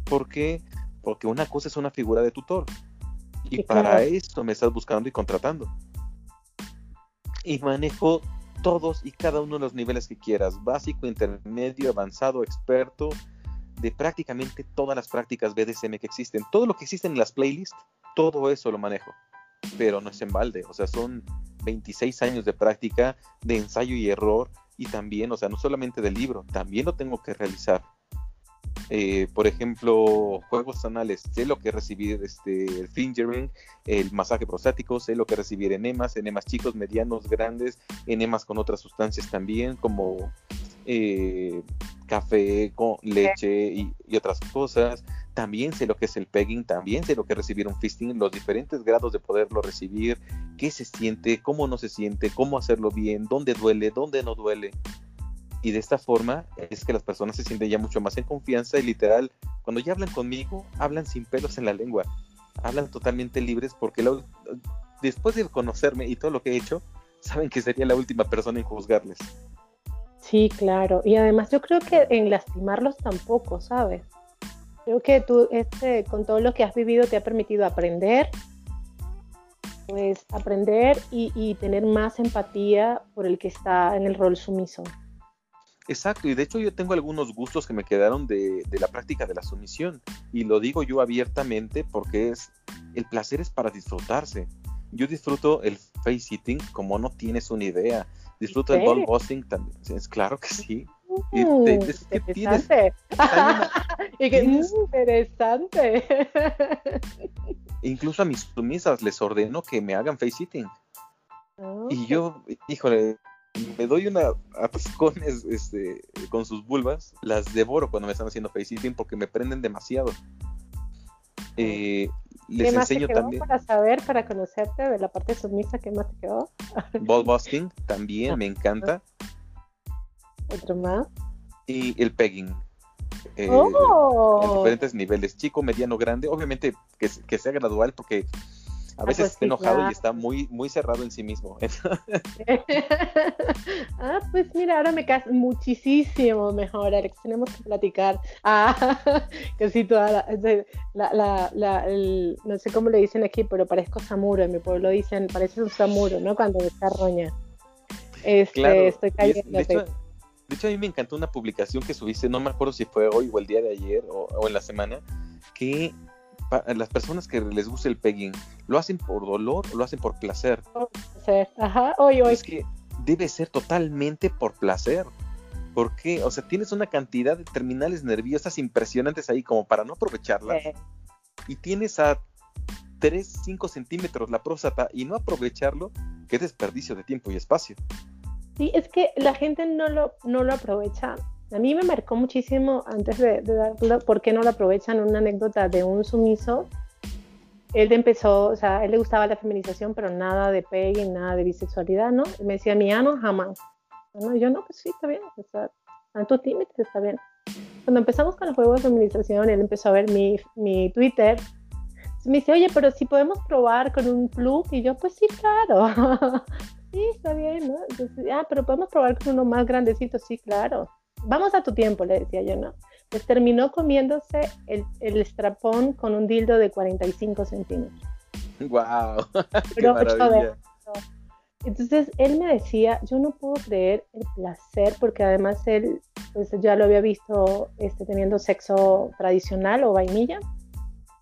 Speaker 2: ¿Por qué? Porque una cosa es una figura de tutor y para eso me estás buscando y contratando. Y manejo todos y cada uno de los niveles que quieras, básico, intermedio, avanzado, experto, de prácticamente todas las prácticas BDSM que existen. Todo lo que existe en las playlists, todo eso lo manejo pero no es en balde, o sea, son 26 años de práctica, de ensayo y error, y también, o sea, no solamente del libro, también lo tengo que realizar. Eh, por ejemplo, juegos anales, sé lo que recibir este, el fingering, el masaje prostático, sé lo que recibir enemas, enemas chicos, medianos, grandes, enemas con otras sustancias también, como eh, café con leche y, y, otras cosas también sé lo que es el pegging, también sé lo que es recibir un fisting, los diferentes grados de poderlo recibir, qué se siente, cómo no se siente, cómo hacerlo bien, dónde duele, dónde no duele. Y de esta forma es que las personas se sienten ya mucho más en confianza y literal, cuando ya hablan conmigo, hablan sin pelos en la lengua, hablan totalmente libres porque después de conocerme y todo lo que he hecho, saben que sería la última persona en juzgarles.
Speaker 1: Sí, claro. Y además yo creo que en lastimarlos tampoco, ¿sabes? Creo que tú, este, con todo lo que has vivido, te ha permitido aprender, pues aprender y, tener más empatía por el que está en el rol sumiso.
Speaker 2: Exacto, y de hecho yo tengo algunos gustos que me quedaron de, de, la práctica de la sumisión, y lo digo yo abiertamente porque es el placer es para disfrutarse. Yo disfruto el face sitting como no tienes una idea, disfruto el ball busting también, es claro que sí.
Speaker 1: Mm, interesante. [LAUGHS] interesante.
Speaker 2: Incluso a mis sumisas les ordeno que me hagan face sitting. Y yo, híjole, me doy una a este, con sus vulvas, las devoro cuando me están haciendo face sitting porque me prenden demasiado. Eh, les enseño también.
Speaker 1: Para saber, para conocerte de la parte sumisa, ¿qué más te quedó? [LAUGHS]
Speaker 2: Ball busting también me encanta.
Speaker 1: Otro más.
Speaker 2: Y el pegging.
Speaker 1: Eh, oh.
Speaker 2: En diferentes niveles, chico, mediano, grande. Obviamente que, que sea gradual porque a ah, veces pues está enojado y está muy, muy cerrado en sí mismo. [LAUGHS] [LAUGHS]
Speaker 1: ah, pues mira, ahora me caes muchísimo mejor, Alex. Tenemos que platicar. [LAUGHS] Ah, casi toda la, la, la, no sé cómo le dicen aquí, pero parezco Samuro. En mi pueblo dicen, parece un Samuro, ¿no? Cuando está roña. Este, estoy cayendo.
Speaker 2: De hecho, a mí me encantó una publicación que subiste, no me acuerdo si fue hoy o el día de ayer o, en la semana, que las personas que les gusta el pegging, ¿lo hacen por dolor o lo hacen por placer?
Speaker 1: Por placer, ajá, hoy, hoy.
Speaker 2: Es que debe ser totalmente por placer. Porque, o sea, tienes una cantidad de terminales nerviosas impresionantes ahí como para no aprovecharlas. Y tienes a 3, 5 centímetros la próstata y no aprovecharlo, qué desperdicio de tiempo y espacio.
Speaker 1: Sí, es que la gente no lo, no lo aprovecha. A mí me marcó muchísimo antes de, darlo, por qué no lo aprovechan, una anécdota de un sumiso. Él empezó, o sea, él le gustaba la feminización, pero nada de pegue, nada de bisexualidad, ¿no? Y me decía, mi ano jamás. ¿No? yo, no, pues sí, está bien, está, en tus límites, está bien. Cuando empezamos con el juego de feminización, él empezó a ver mi, mi Twitter. Me dice, oye, pero si podemos probar con un plug. Y yo, pues sí, claro. [LAUGHS] sí, está bien, ¿no? Entonces, ah, pero podemos probar con uno más grandecito, sí, claro. Vamos a tu tiempo, le decía yo, ¿no? Pues terminó comiéndose el, el estrapón con un dildo de 45 centímetros.
Speaker 2: ¡Wow! [LAUGHS] ¡Qué maravilla!
Speaker 1: Entonces él me decía, yo no puedo creer el placer, porque además él pues ya lo había visto este, teniendo sexo tradicional o vainilla,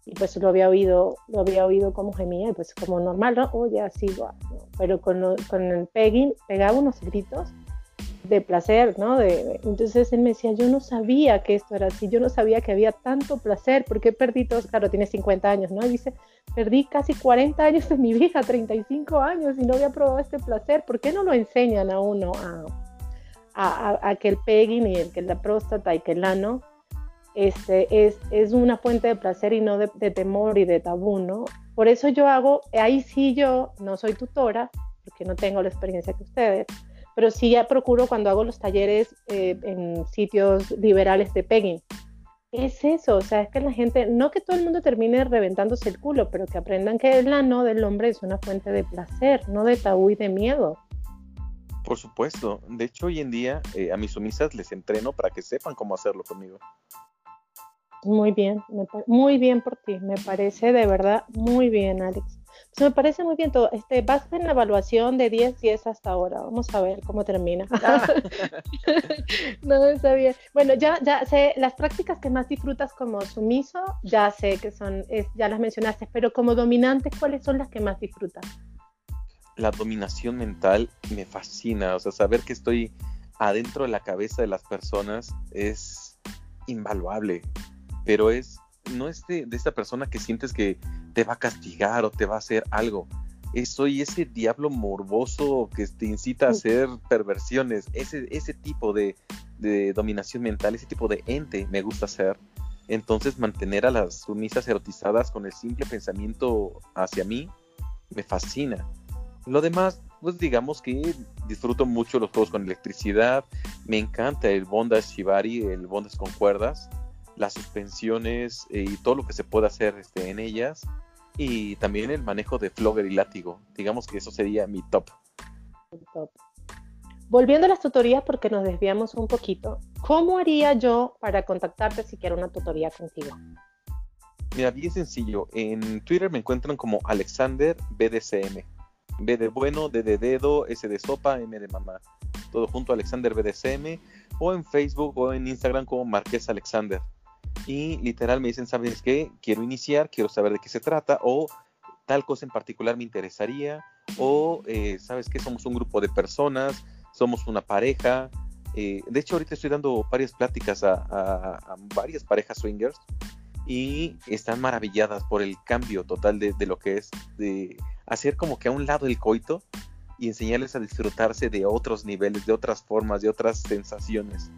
Speaker 1: y pues lo había oído, lo había oído como gemía, y pues como normal, ¿no? Oye, así, pero con, con el pegging pegaba unos gritos de placer, ¿no? De, entonces él me decía, yo no sabía que esto era así, yo no sabía que había tanto placer, porque perdí todos, claro, tiene 50 años, ¿no? Y dice, perdí casi 40 años de mi vida, 35 años, y no había probado este placer, ¿por qué no lo enseñan a uno a, a, que el pegging y el, que la próstata y que el ano este, es, es una fuente de placer y no de, de temor y de tabú, ¿no? Por eso yo hago, ahí sí yo no soy tutora, porque no tengo la experiencia que ustedes, pero sí ya procuro cuando hago los talleres eh, en sitios liberales de pegging. Es eso, o sea, es que la gente, no que todo el mundo termine reventándose el culo, pero que aprendan que el ano del hombre es una fuente de placer, no de tabú y de miedo.
Speaker 2: Por supuesto, de hecho hoy en día eh, a mis sumisas les entreno para que sepan cómo hacerlo conmigo.
Speaker 1: Muy bien, muy bien por ti, me parece de verdad muy bien, Alex me parece muy bien todo. Este, vas en la evaluación de 10, 10 hasta ahora. Vamos a ver cómo termina. Ah. [LAUGHS] no, está bien. Bueno, ya, ya sé, las prácticas que más disfrutas como sumiso, ya sé que son, ya las mencionaste, pero como dominante, ¿cuáles son las que más disfrutas?
Speaker 2: La dominación mental me fascina. O sea, saber que estoy adentro de la cabeza de las personas es invaluable, pero es no es de, esta persona que sientes que te va a castigar o te va a hacer algo. soy ese diablo morboso que te incita a hacer perversiones. Ese, ese tipo de, dominación mental, ese tipo de ente me gusta hacer. Entonces mantener a las sumisas erotizadas con el simple pensamiento hacia mí me fascina. Lo demás, pues digamos que disfruto mucho los juegos con electricidad. Me encanta el bondage shibari, el bondage con cuerdas las suspensiones eh, y todo lo que se puede hacer este, en ellas. Y también el manejo de flogger y látigo. Digamos que eso sería mi top.
Speaker 1: Volviendo a las tutorías, porque nos desviamos un poquito, ¿cómo haría yo para contactarte si quiero una tutoría contigo?
Speaker 2: Mira, bien sencillo. En Twitter me encuentran como Alexander BDCM. B de bueno, D de dedo, S de sopa, M de mamá. Todo junto Alexander BDCM. O en Facebook o en Instagram como Marqués Alexander y literal me dicen, ¿sabes qué? Quiero iniciar, quiero saber de qué se trata o tal cosa en particular me interesaría o, eh, ¿sabes qué? Somos un grupo de personas, somos una pareja. Eh, de hecho, ahorita estoy dando varias pláticas a, varias parejas swingers y están maravilladas por el cambio total de, de, lo que es de hacer como que a un lado el coito y enseñarles a disfrutarse de otros niveles, de otras formas, de otras sensaciones.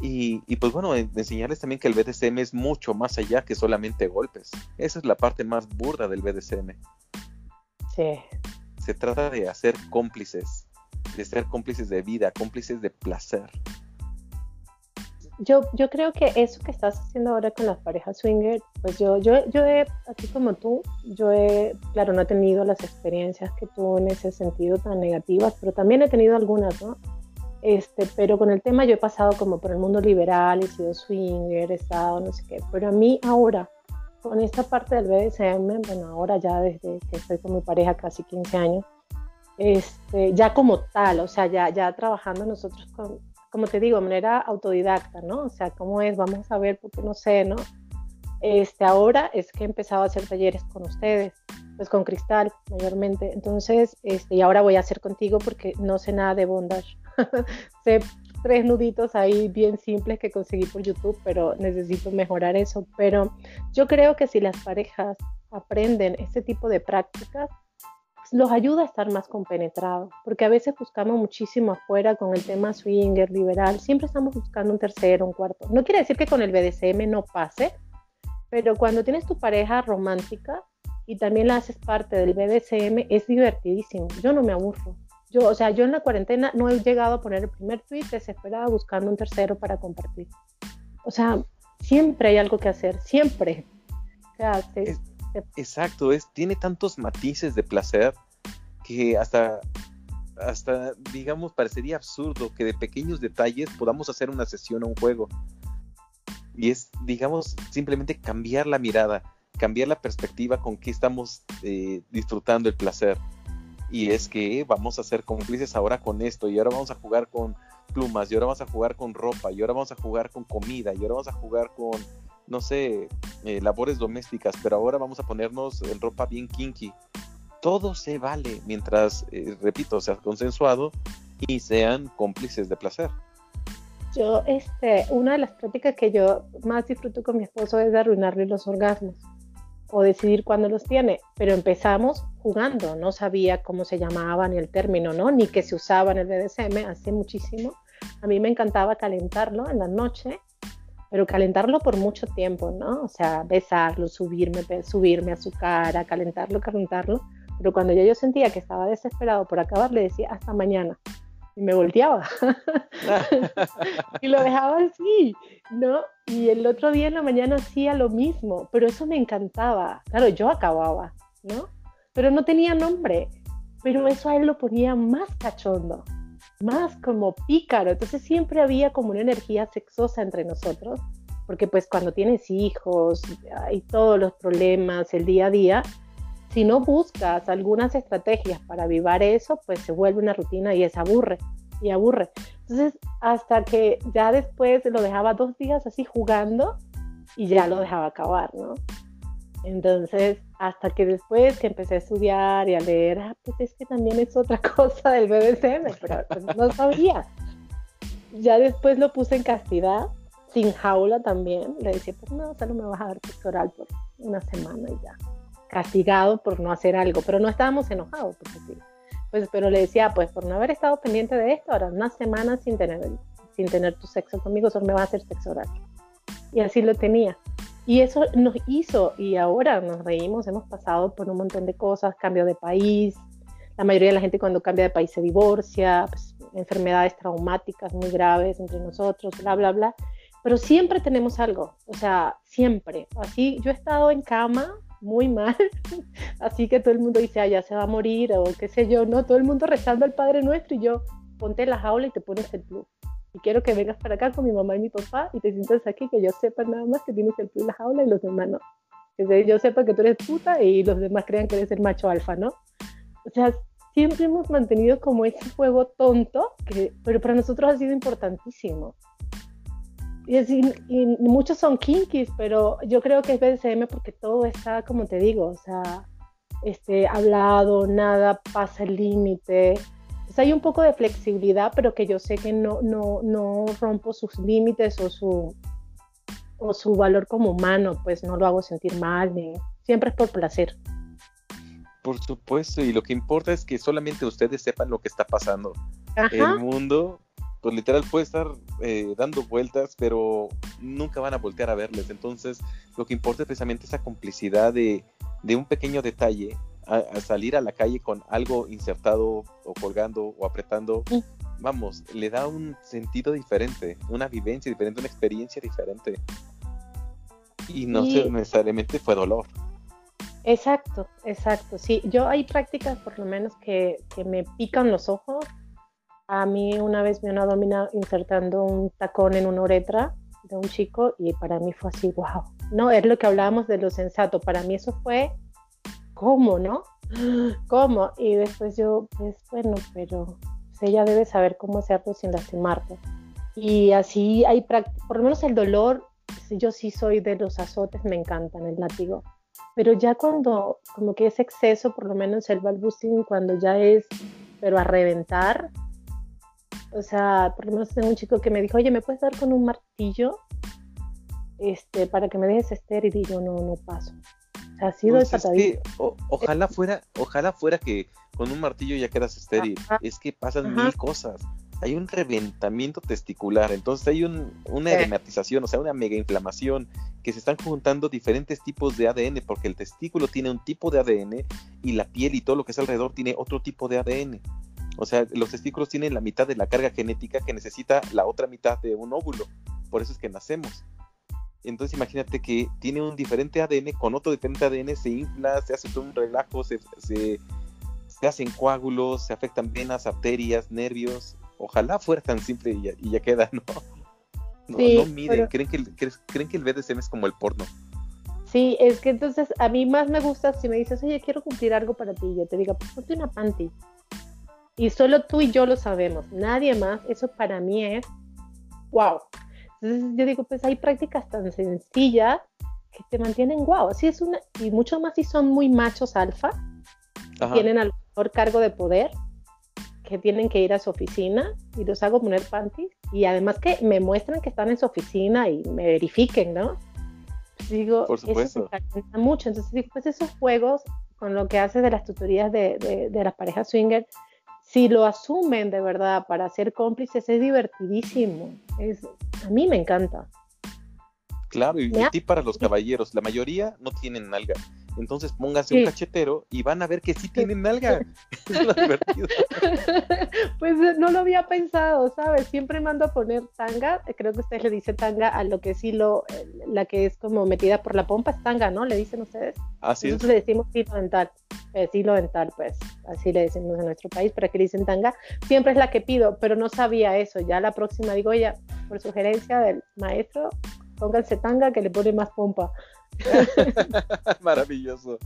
Speaker 2: Y, pues bueno, enseñarles también que el BDSM es mucho más allá que solamente golpes. Esa es la parte más burda del BDSM.
Speaker 1: Sí.
Speaker 2: Se trata de hacer cómplices, de ser cómplices de vida, cómplices de placer.
Speaker 1: Yo, yo creo que eso que estás haciendo ahora con las parejas swinger, pues yo, yo, yo he, así como tú, yo he, claro, no he tenido las experiencias que tú en ese sentido tan negativas, pero también he tenido algunas, ¿no? Este, pero con el tema yo he pasado como por el mundo liberal, he sido swinger, he estado no sé qué, pero a mí ahora, con esta parte del BDSM, bueno, ahora ya desde que estoy con mi pareja casi 15 años, este, ya como tal, o sea, ya, ya trabajando nosotros con, como te digo, de manera autodidacta, ¿no? O sea, ¿cómo es? Vamos a ver, porque no sé, ¿no? Este, ahora es que he empezado a hacer talleres con ustedes, pues con Cristal mayormente. Entonces, este, y ahora voy a hacer contigo porque no sé nada de bondage. [LAUGHS] sé tres nuditos ahí bien simples que conseguí por YouTube, pero necesito mejorar eso. Pero yo creo que si las parejas aprenden este tipo de prácticas, pues, los ayuda a estar más compenetrados, porque a veces buscamos muchísimo afuera con el tema swinger, liberal, siempre estamos buscando un tercero, un cuarto. No quiere decir que con el BDSM no pase, pero cuando tienes tu pareja romántica y también la haces parte del BDSM, es divertidísimo. Yo no me aburro. Yo, o sea, yo en la cuarentena no he llegado a poner el primer tweet desesperada buscando un tercero para compartir. O sea, siempre hay algo que hacer, siempre.
Speaker 2: exacto, es, tiene tantos matices de placer que hasta, hasta, digamos, parecería absurdo que de pequeños detalles podamos hacer una sesión o un juego. Y es, digamos, simplemente cambiar la mirada, cambiar la perspectiva con que estamos eh, disfrutando el placer. Y es que vamos a ser cómplices ahora con esto y ahora vamos a jugar con plumas y ahora vamos a jugar con ropa y ahora vamos a jugar con comida y ahora vamos a jugar con no sé eh, labores domésticas pero ahora vamos a ponernos en ropa bien kinky. Todo se vale mientras eh, repito sea consensuado y sean cómplices de placer.
Speaker 1: Yo, este, una de las prácticas que yo más disfruto con mi esposo es arruinarle los orgasmos o decidir cuándo los tiene, pero empezamos jugando, no sabía cómo se llamaba ni el término, ¿no? Ni que se usaba en el BDSM, hace muchísimo. A mí me encantaba calentarlo en la noche, pero calentarlo por mucho tiempo, ¿no? O sea, besarlo, subirme, subirme a su cara, calentarlo, calentarlo. Pero cuando ya yo sentía que estaba desesperado por acabar, le decía hasta mañana y me volteaba. [LAUGHS] y lo dejaba así, ¿no? Y el otro día en la mañana hacía lo mismo, pero eso me encantaba. Claro, yo acababa, ¿no? Pero no tenía nombre, pero eso a él lo ponía más cachondo, más como pícaro. Entonces siempre había como una energía sexosa entre nosotros, porque pues cuando tienes hijos y todos los problemas, el día a día, si no buscas algunas estrategias para avivar eso, pues se vuelve una rutina y es aburre y aburre. Entonces, hasta que ya después lo dejaba dos días así jugando y ya lo dejaba acabar, ¿no? Entonces, hasta que después que empecé a estudiar y a leer, ah, pues es que también es otra [LAUGHS] cosa del BDSM, pues no sabía. Ya después lo puse en castidad, sin jaula también. Le decía, pues no, solo me vas a dar sexo oral por una semana y ya castigado por no hacer algo, pero no estábamos enojados. Pues, pero le decía, pues por no haber estado pendiente de esto, ahora una semana sin tener, sin tener tu sexo conmigo, solo me va a hacer sexo oral. Y así lo tenía. Y eso nos hizo, y ahora nos reímos, hemos pasado por un montón de cosas, cambio de país, la mayoría de la gente cuando cambia de país se divorcia, pues, enfermedades traumáticas muy graves entre nosotros, bla, bla, bla. Pero siempre tenemos algo, o sea, siempre. Así, yo he estado en cama muy mal, [LAUGHS] así que todo el mundo dice, ah, ya se va a morir o qué sé yo, ¿no? Todo el mundo rezando al Padre Nuestro y yo, ponte la jaula y te pones el plus. Y quiero que vengas para acá con mi mamá y mi papá y te sientas aquí, que yo sepa nada más que tienes el plus la jaula y los demás no. Que yo sepa que tú eres puta y los demás crean que eres el macho alfa, ¿no? O sea, siempre hemos mantenido como ese juego tonto, que, pero para nosotros ha sido importantísimo y, muchos son kinkies, pero yo creo que es BDSM porque todo está, como te digo, o sea, este, hablado, nada pasa el límite. hay un poco de flexibilidad, pero que yo sé que no, no, no rompo sus límites o su, o su valor como humano, pues no lo hago sentir mal, ni, siempre es por placer.
Speaker 2: Por supuesto, y lo que importa es que solamente ustedes sepan lo que está pasando. El mundo pues literal puede estar eh, dando vueltas, pero nunca van a voltear a verles. Entonces, lo que importa es precisamente esa complicidad de, un pequeño detalle, a, salir a la calle con algo insertado o colgando o apretando. Vamos, le da un sentido diferente, una vivencia diferente, una experiencia diferente. Y no necesariamente fue dolor.
Speaker 1: Exacto, exacto. Sí, yo hay prácticas por lo menos que, que me pican los ojos a mí una vez me una domina insertando un tacón en una uretra de un chico y para mí fue así, wow. No, es lo que hablábamos de lo sensato. Para mí eso fue, ¿cómo, no? [GASPS] ¿Cómo? Y después yo, pues bueno, pero pues, ella debe saber cómo hacerlo sin lastimarte. Y así hay, por lo menos el dolor, yo sí soy de los azotes, me encantan el látigo. Pero ya cuando, como que es exceso, por lo menos el balbucing, cuando ya es, pero a reventar, o sea, por lo menos tengo un chico que me dijo, oye, ¿me puedes dar con un martillo? Este, para que me dejes estéril y yo no, no paso. O sea, ha sido pues
Speaker 2: ojalá fuera, ojalá fuera que con un martillo ya quedas estéril. Es que pasan mil cosas. Hay un reventamiento testicular, entonces hay una edematización, o sea, una mega inflamación, que se están juntando diferentes tipos de ADN, porque el testículo tiene un tipo de ADN y la piel y todo lo que es alrededor tiene otro tipo de ADN. O sea, los testículos tienen la mitad de la carga genética que necesita la otra mitad de un óvulo. Por eso es que nacemos. Entonces imagínate que tiene un diferente ADN, con otro diferente ADN se infla, se hace todo un relajo, se, se, hacen coágulos, se afectan venas, arterias, nervios. Ojalá fuera tan simple y ya, queda, ¿no? No, no miden, creen, que el, creen que el BDSM es como el porno.
Speaker 1: Sí, es que entonces a mí más me gusta si me dices, oye, quiero cumplir algo para ti, yo te digo, pues ponte una panty. Y solo tú y yo lo sabemos, nadie más. Eso para mí es wow. Entonces yo digo, pues hay prácticas tan sencillas que te mantienen wow. Así es una, y mucho más si son muy machos alfa, tienen al mejor cargo de poder, que tienen que ir a su oficina y los hago poner panties y además que me muestran que están en su oficina y me verifiquen, ¿no? Digo,
Speaker 2: Por supuesto.
Speaker 1: eso me mucho. Entonces digo, pues esos juegos con lo que haces de las tutorías de, de, de las parejas swinger, si lo asumen de verdad para ser cómplices, es divertidísimo. Es, a mí me encanta.
Speaker 2: Claro, y, y para los caballeros, la mayoría no tienen nalga. Entonces póngase sí. un cachetero y van a ver que sí tienen nalga. [LAUGHS] [LAUGHS] es lo divertido. [LAUGHS]
Speaker 1: pues no lo había pensado, ¿sabes? Siempre mando a poner tanga. Creo que usted le dice tanga a lo que sí lo, la que es como metida por la pompa es tanga, ¿no? Le dicen ustedes.
Speaker 2: Así
Speaker 1: Nosotros
Speaker 2: es.
Speaker 1: le decimos hilo dental. Eh, hilo dental, pues así le decimos en nuestro país, para que le dicen tanga. Siempre es la que pido, pero no sabía eso. Ya la próxima digo, oye, por sugerencia del maestro, pónganse tanga que le pone más pompa. [LAUGHS]
Speaker 2: Maravilloso.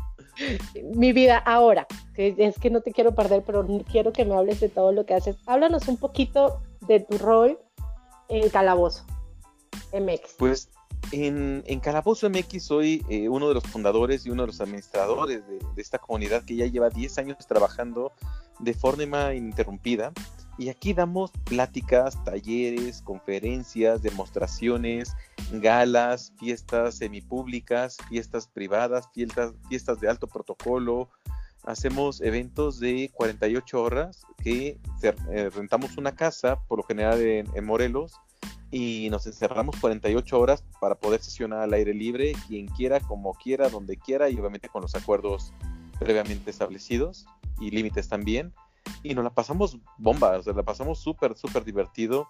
Speaker 1: Mi vida, ahora, es que no te quiero perder, pero quiero que me hables de todo lo que haces. Háblanos un poquito de tu rol en Calabozo MX.
Speaker 2: Pues en, en Calabozo MX soy eh, uno de los fundadores y uno de los administradores de, de, esta comunidad que ya lleva 10 años trabajando de forma ininterrumpida. Y aquí damos pláticas, talleres, conferencias, demostraciones, galas, fiestas semipúblicas, fiestas privadas, fiestas, fiestas de alto protocolo. Hacemos eventos de 48 horas que eh, rentamos una casa, por lo general en, en, Morelos, y nos encerramos 48 horas para poder sesionar al aire libre, quien quiera, como quiera, donde quiera, y obviamente con los acuerdos previamente establecidos y límites también y nos la pasamos bomba, o sea, la pasamos súper, súper divertido.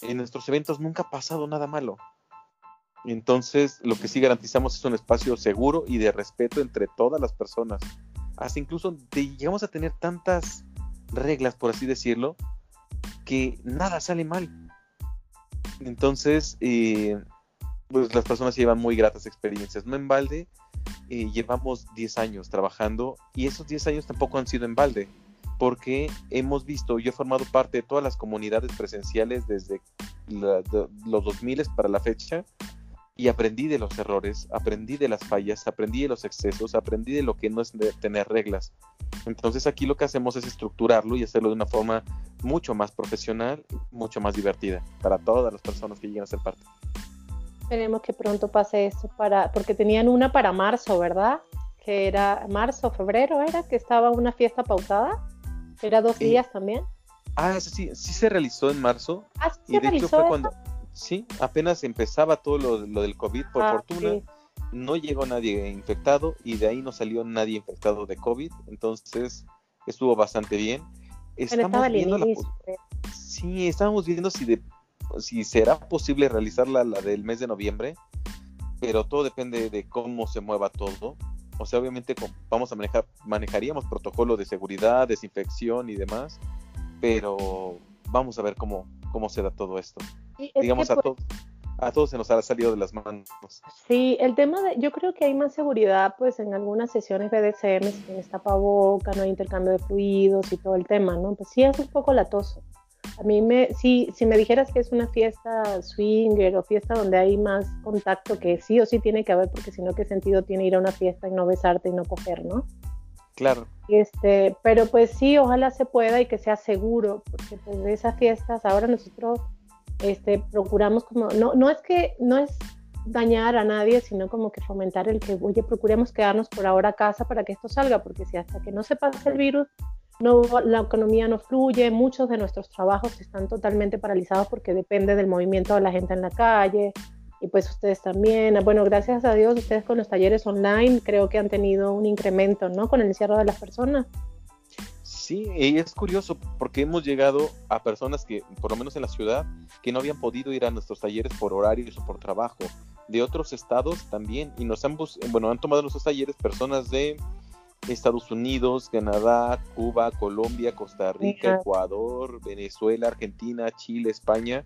Speaker 2: En nuestros eventos nunca ha pasado nada malo. Entonces, lo que sí garantizamos es un espacio seguro y de respeto entre todas las personas. Hasta incluso llegamos a tener tantas reglas, por así decirlo, que nada sale mal. Entonces, eh, pues las personas llevan muy gratas experiencias. No en balde, eh, llevamos 10 años trabajando y esos 10 años tampoco han sido en balde porque hemos visto, yo he formado parte de todas las comunidades presenciales desde la, de, los 2000 para la fecha y aprendí de los errores, aprendí de las fallas, aprendí de los excesos, aprendí de lo que no es de tener reglas. Entonces aquí lo que hacemos es estructurarlo y hacerlo de una forma mucho más profesional, mucho más divertida para todas las personas que lleguen a ser parte.
Speaker 1: Esperemos que pronto pase eso para, porque tenían una para marzo, ¿verdad? Que era marzo, febrero, era que estaba una fiesta pautada. ¿Era dos eh, días también?
Speaker 2: Ah, eso sí, sí se realizó en marzo.
Speaker 1: Ah, ¿sí
Speaker 2: y de
Speaker 1: realizó
Speaker 2: hecho fue
Speaker 1: eso?
Speaker 2: cuando, sí, apenas empezaba todo lo, lo del COVID, por
Speaker 1: ah,
Speaker 2: fortuna.
Speaker 1: Sí.
Speaker 2: No llegó nadie infectado y de ahí no salió nadie infectado de COVID, entonces estuvo bastante bien.
Speaker 1: Estamos viendo la,
Speaker 2: sí, estábamos viendo si, de, si será posible realizar la, la del mes de noviembre, pero todo depende de cómo se mueva todo o sea, obviamente vamos a manejar, manejaríamos protocolo de seguridad, desinfección y demás, pero vamos a ver cómo, cómo se da todo esto. Digamos, a,
Speaker 1: pues,
Speaker 2: to a todos se nos ha salido de las manos.
Speaker 1: Sí, el tema de, yo creo que hay más seguridad, pues en algunas sesiones BDSM, si tienes tapaboca, no hay intercambio de fluidos y todo el tema, ¿no? Pues sí es un poco latoso. A mí me, si, si me dijeras que es una fiesta swinger o fiesta donde hay más contacto, que sí o sí tiene que haber, porque si no, ¿qué sentido tiene ir a una fiesta y no besarte y no coger, no?
Speaker 2: Claro.
Speaker 1: Este, pero pues sí, ojalá se pueda y que sea seguro, porque pues de esas fiestas ahora nosotros este, procuramos como, no, no es que, no es dañar a nadie, sino como que fomentar el que, oye, procuremos quedarnos por ahora a casa para que esto salga, porque si hasta que no se pase el virus, no, la economía no fluye, muchos de nuestros trabajos están totalmente paralizados porque depende del movimiento de la gente en la calle y pues ustedes también. Bueno, gracias a Dios, ustedes con los talleres online creo que han tenido un incremento, ¿no? Con el encierro de las personas.
Speaker 2: Sí, y es curioso porque hemos llegado a personas que, por lo menos en la ciudad, que no habían podido ir a nuestros talleres por horarios o por trabajo, de otros estados también, y nos han, bueno, han tomado nuestros talleres personas de Estados Unidos, Canadá, Cuba, Colombia, Costa Rica. Ecuador, Venezuela, Argentina, Chile, España,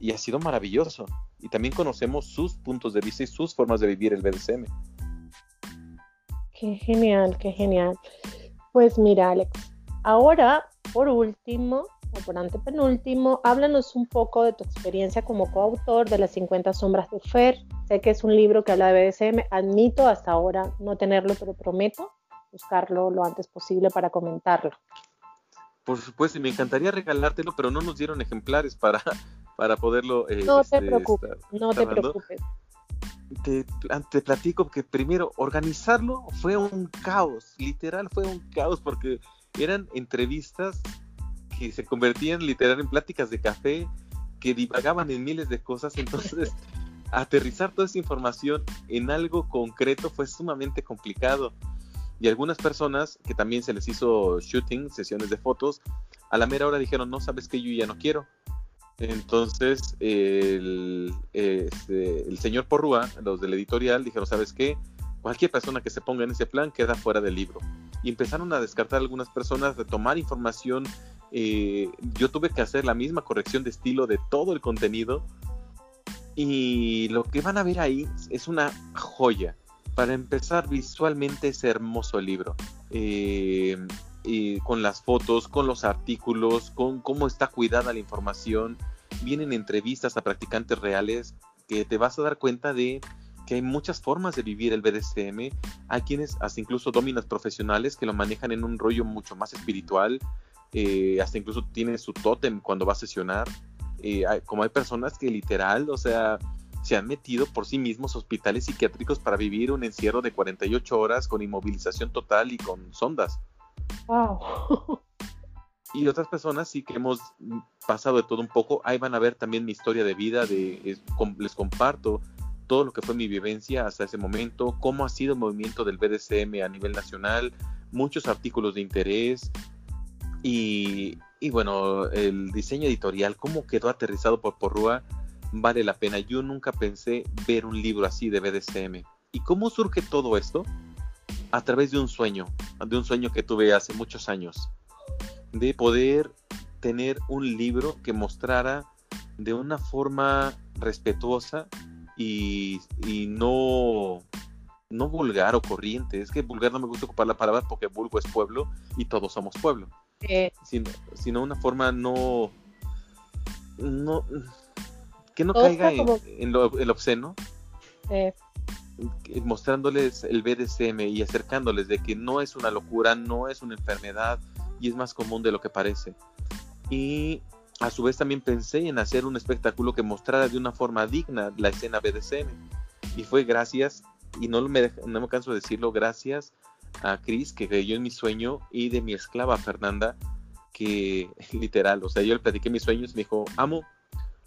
Speaker 2: y ha sido maravilloso. Y también conocemos sus puntos de vista y sus formas de vivir el BDSM.
Speaker 1: Qué genial, qué genial. Pues mira, Alex, ahora, por último, o por antepenúltimo, háblanos un poco de tu experiencia como coautor de Las 50 Sombras de Fer. Sé que es un libro que habla de BDSM, admito hasta ahora no tenerlo, pero prometo buscarlo lo antes posible para comentarlo.
Speaker 2: Por supuesto, y me encantaría regalártelo, pero no nos dieron ejemplares para, [LAUGHS] para poderlo.
Speaker 1: Eh, no te este, preocupes, no te preocupes.
Speaker 2: Te, te, platico que primero organizarlo fue un caos, literal fue un caos porque eran entrevistas que se convertían literal en pláticas de café que divagaban en miles de cosas, entonces [LAUGHS] aterrizar toda esa información en algo concreto fue sumamente complicado. Y algunas personas que también se les hizo shooting, sesiones de fotos, a la mera hora dijeron, no, sabes que yo ya no quiero. Entonces el, este, el señor Porrúa, los del editorial, dijeron, ¿sabes qué? Cualquier persona que se ponga en ese plan queda fuera del libro. Y empezaron a descartar algunas personas, retomar información. Eh, yo tuve que hacer la misma corrección de estilo de todo el contenido y lo que van a ver ahí es una joya. Para empezar, visualmente es hermoso el libro. Eh, con las fotos, con los artículos, con cómo está cuidada la información. Vienen entrevistas a practicantes reales que te vas a dar cuenta de que hay muchas formas de vivir el BDSM. Hay quienes, hasta incluso dominas profesionales, que lo manejan en un rollo mucho más espiritual. Eh, hasta incluso tiene su tótem cuando va a sesionar como hay personas que literal, o sea, se han metido por sí mismos hospitales psiquiátricos para vivir un encierro de 48 horas con inmovilización total y con sondas.
Speaker 1: Wow.
Speaker 2: Y otras personas sí que hemos pasado de todo un poco. Ahí van a ver también mi historia de vida, de, les comparto todo lo que fue mi vivencia hasta ese momento, cómo ha sido el movimiento del BDSM a nivel nacional, muchos artículos de interés y, y bueno, el diseño editorial, cómo quedó aterrizado por Porrúa, vale la pena. Yo nunca pensé ver un libro así de BDSM. ¿Y cómo surge todo esto? A través de un sueño, de un sueño que tuve hace muchos años, de poder tener un libro que mostrara de una forma respetuosa y, y no, no vulgar o corriente. Es que vulgar no me gusta ocupar la palabra porque vulgo es pueblo y todos somos pueblo sino, sino una forma no, no que no caiga en, lo, el obsceno, mostrándoles el BDSM y acercándoles de que no es una locura, no es una enfermedad y es más común de lo que parece. Y a su vez también pensé en hacer un espectáculo que mostrara de una forma digna la escena BDSM. Y fue gracias, y no me, no me canso de decirlo, gracias a Chris, que creyó en mi sueño, y de mi esclava Fernanda, que [LAUGHS] literal, o sea, yo le platiqué mis sueños, me dijo, amo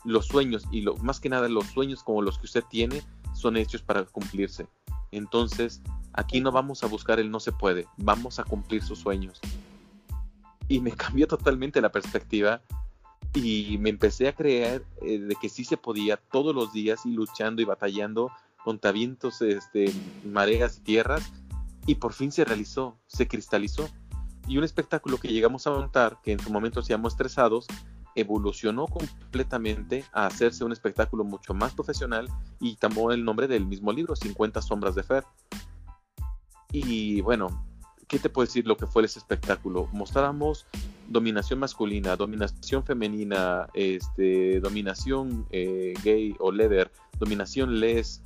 Speaker 2: los sueños, y lo, más que nada los sueños como los que usted tiene son hechos para cumplirse. Entonces, aquí no vamos a buscar el no se puede, vamos a cumplir sus sueños. Y me [LAUGHS] cambió totalmente la perspectiva y me empecé a creer eh, de que sí se podía todos los días y luchando y batallando contra vientos, este, mareas y tierras y por fin se realizó, se cristalizó. Y un espectáculo que llegamos a montar, que en su momento hacíamos estresados, evolucionó completamente a hacerse un espectáculo mucho más profesional y tomó el nombre del mismo libro, 50 sombras de Fer. Y bueno, ¿qué te puedo decir lo que fue ese espectáculo? Mostramos dominación masculina, dominación femenina, este, dominación eh, gay o leather, dominación les,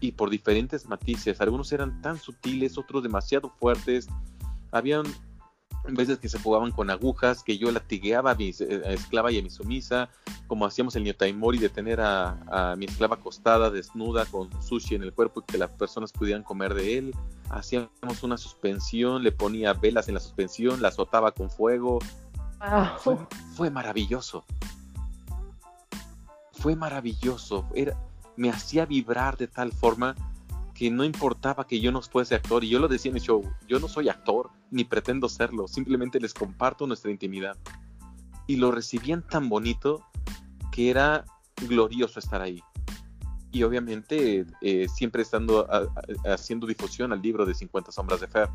Speaker 2: y por diferentes matices. Algunos eran tan sutiles, otros demasiado fuertes. Habían veces que se jugaban con agujas, que yo latigueaba a mi eh, esclava y a mi sumisa, como hacíamos el Nyotaimori de tener a, mi esclava acostada, desnuda, con sushi en el cuerpo y que las personas pudieran comer de él. Hacíamos una suspensión, le ponía velas en la suspensión, la azotaba con fuego. Fue, fue, maravilloso. Fue maravilloso. Era, me hacía vibrar de tal forma que no importaba que yo no fuese actor, y yo lo decía en mi show, yo no soy actor, ni pretendo serlo, simplemente les comparto nuestra intimidad. Y lo recibían tan bonito que era glorioso estar ahí. Y obviamente eh, siempre estando haciendo difusión al libro de 50 sombras de Fer,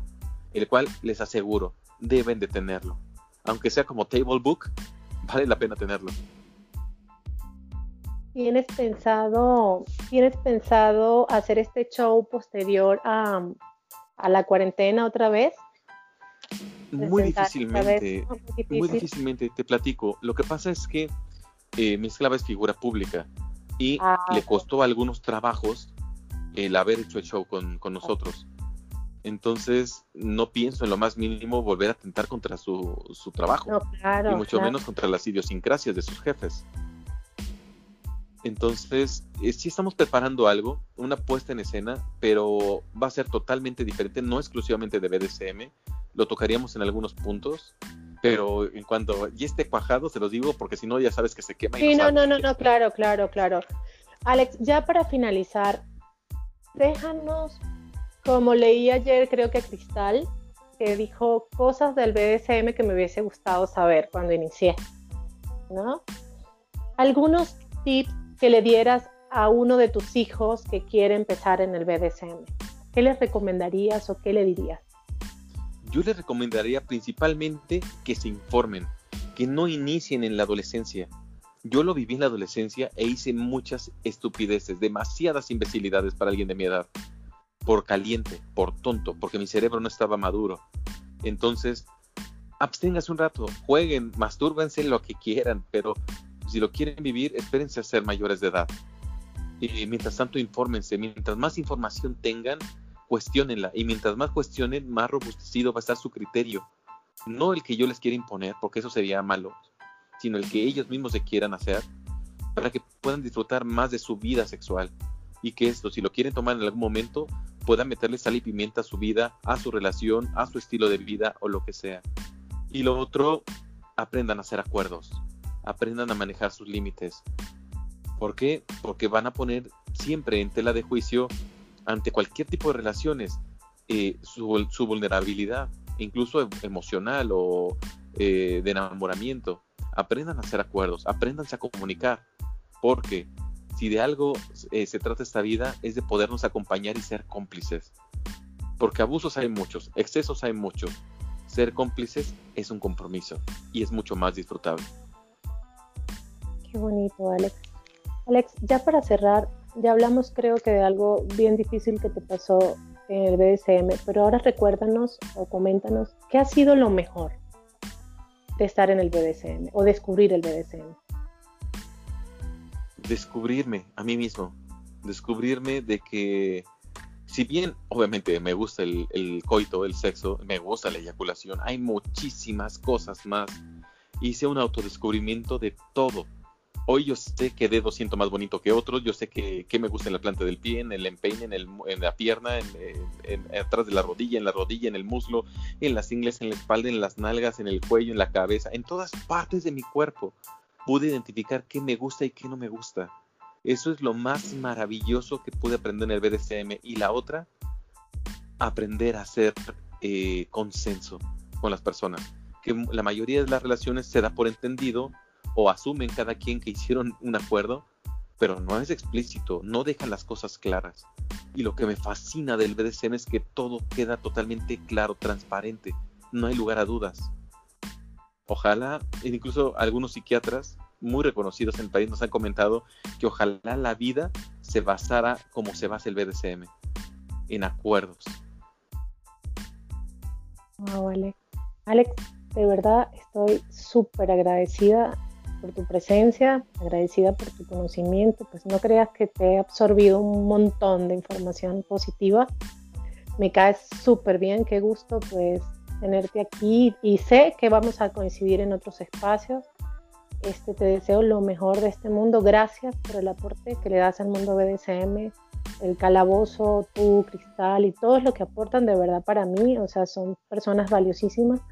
Speaker 2: el cual les aseguro, deben de tenerlo. Aunque sea como table book, vale la pena tenerlo.
Speaker 1: ¿Tienes pensado, ¿Tienes pensado hacer este show posterior a, la cuarentena otra vez?
Speaker 2: Muy difícilmente, muy difícilmente, te platico. Lo que pasa es que eh, mi esclava es figura pública y ah, le costó algunos trabajos el haber hecho el show con, nosotros. Entonces, no pienso en lo más mínimo volver a atentar contra su, su trabajo.
Speaker 1: No, claro,
Speaker 2: y mucho
Speaker 1: claro.
Speaker 2: menos contra las idiosincrasias de sus jefes. Entonces, eh, sí estamos preparando algo, una puesta en escena, pero va a ser totalmente diferente, no exclusivamente de BDSM, lo tocaríamos en algunos puntos, pero en cuanto ya esté cuajado, se los digo, porque si no, ya sabes que se quema. y
Speaker 1: Sí, no, no, no, no, claro, claro, claro. Alex, ya para finalizar, déjanos, como leí ayer, creo que Cristal, que dijo cosas del BDSM que me hubiese gustado saber cuando inicié, ¿no? Algunos tips que le dieras a uno de tus hijos que quiere empezar en el BDSM. ¿Qué les recomendarías o qué le dirías?
Speaker 2: Yo les recomendaría principalmente que se informen, que no inicien en la adolescencia. Yo lo viví en la adolescencia e hice muchas estupideces, demasiadas imbecilidades para alguien de mi edad. Por caliente, por tonto, porque mi cerebro no estaba maduro. Entonces, absténganse un rato, jueguen, mastúrbense lo que quieran, pero si lo quieren vivir, espérense a ser mayores de edad. Y mientras tanto, infórmense. Mientras más información tengan, cuestionenla. Y mientras más cuestionen, más robustecido va a estar su criterio. No el que yo les quiera imponer, porque eso sería malo, sino el que ellos mismos se quieran hacer para que puedan disfrutar más de su vida sexual. Y que esto, si lo quieren tomar en algún momento, puedan meterle sal y pimienta a su vida, a su relación, a su estilo de vida o lo que sea. Y lo otro, aprendan a hacer acuerdos, aprendan a manejar sus límites. ¿Por qué? Porque van a poner siempre en tela de juicio ante cualquier tipo de relaciones eh, su, vulnerabilidad, incluso em, emocional o eh, de enamoramiento. Aprendan a hacer acuerdos, aprendanse a comunicar, porque si de algo eh, se trata esta vida es de podernos acompañar y ser cómplices. Porque abusos hay muchos, excesos hay muchos. Ser cómplices es un compromiso y es mucho más disfrutable.
Speaker 1: Qué bonito, Alex. Alex, ya para cerrar, ya hablamos creo que de algo bien difícil que te pasó en el BDSM, pero ahora recuérdanos o coméntanos qué ha sido lo mejor de estar en el BDSM o descubrir el BDSM.
Speaker 2: Descubrirme a mí mismo, descubrirme de que si bien obviamente me gusta el, el coito, el sexo, me gusta la eyaculación, hay muchísimas cosas más. Hice un autodescubrimiento de todo, Hoy yo sé qué dedo siento más bonito que otros, yo sé que, que me gusta en la planta del pie, en el empeine, en, el, en la pierna, en, atrás de la rodilla, en la rodilla, en el muslo, en las ingles, en la espalda, en las nalgas, en el cuello, en la cabeza, en todas partes de mi cuerpo. Pude identificar qué me gusta y qué no me gusta. Eso es lo más maravilloso que pude aprender en el BDSM. Y la otra, aprender a hacer eh, consenso con las personas. Que la mayoría de las relaciones se da por entendido o asumen cada quien que hicieron un acuerdo, pero no es explícito, no dejan las cosas claras. Y lo que me fascina del BDSM es que todo queda totalmente claro, transparente, no hay lugar a dudas. Ojalá, incluso algunos psiquiatras muy reconocidos en el país nos han comentado que ojalá la vida se basara como se basa el BDSM, en acuerdos.
Speaker 1: Wow, Alex. Alex, de verdad estoy súper agradecida por tu presencia, agradecida por tu conocimiento, pues no creas que te he absorbido un montón de información positiva. Me caes súper bien, qué gusto pues tenerte aquí y sé que vamos a coincidir en otros espacios. Este, te deseo lo mejor de este mundo. Gracias por el aporte que le das al mundo BDSM, el calabozo, tú, Cristal y todos los que aportan de verdad para mí. O sea, son personas valiosísimas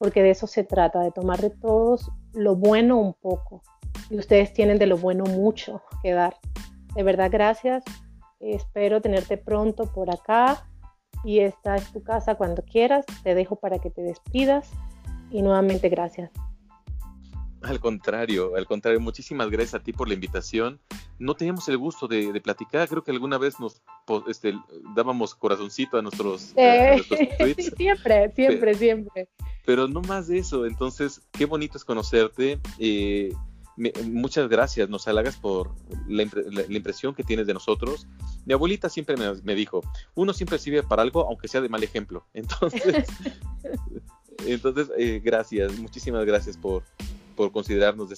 Speaker 1: porque de eso se trata, de tomar de todos lo bueno un poco. Y ustedes tienen de lo bueno mucho que dar. De verdad, gracias. Espero tenerte pronto por acá. Y esta es tu casa cuando quieras. Te dejo para que te despidas. Y nuevamente, gracias.
Speaker 2: Al contrario, al contrario, muchísimas gracias a ti por la invitación. No teníamos el gusto de, de platicar, creo que alguna vez nos este, dábamos corazoncito a nuestros,
Speaker 1: eh, a nuestros [LAUGHS] tweets. Sí, siempre, siempre, pero, siempre.
Speaker 2: Pero no más de eso, entonces qué bonito es conocerte. Eh, me, muchas gracias, nos halagas por la, la, la, impresión que tienes de nosotros. Mi abuelita siempre me, me, dijo, uno siempre sirve para algo, aunque sea de mal ejemplo. [LAUGHS] Entonces, [LAUGHS] entonces eh, gracias, muchísimas gracias por, por considerarnos de.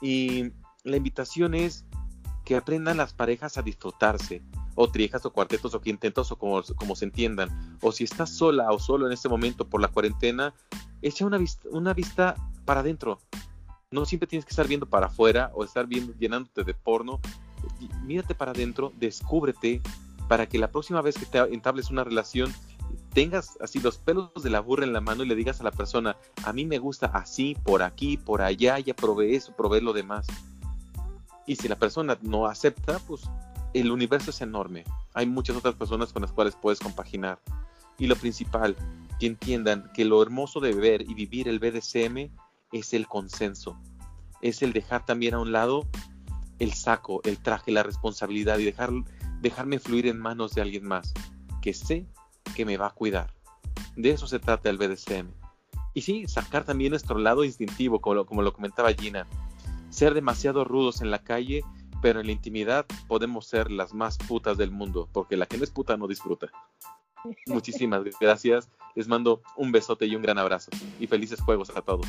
Speaker 2: Y la invitación es que aprendan las parejas a disfrutarse. o triejas o cuartetos o quintetos o como, como se entiendan. O si estás sola o solo en este momento por la cuarentena, echa una vista, una vista para adentro. No siempre tienes que estar viendo para afuera o estar viendo, llenándote de porno. Mírate para adentro, descúbrete para que la próxima vez que te entables una relación tengas así los pelos de la burra en la mano y le digas a la persona, a mí me gusta así, por aquí, por allá, ya probé eso, probé lo demás. Y si la persona no acepta, pues el universo es enorme. Hay muchas otras personas con las cuales puedes compaginar. Y lo principal, que entiendan que lo hermoso de ver y vivir el BDSM es el consenso. Es el dejar también a un lado el saco, el traje, la responsabilidad y dejar, dejarme fluir en manos de alguien más que sé que me va a cuidar. De eso se trata el BDSM. Y sí, sacar también nuestro lado instintivo, como lo, como lo comentaba Gina. Ser demasiado rudos en la calle, pero en la intimidad podemos ser las más putas del mundo, porque la que no es puta no disfruta. [LAUGHS] Muchísimas gracias. Les mando un besote y un gran abrazo. Y felices juegos a todos.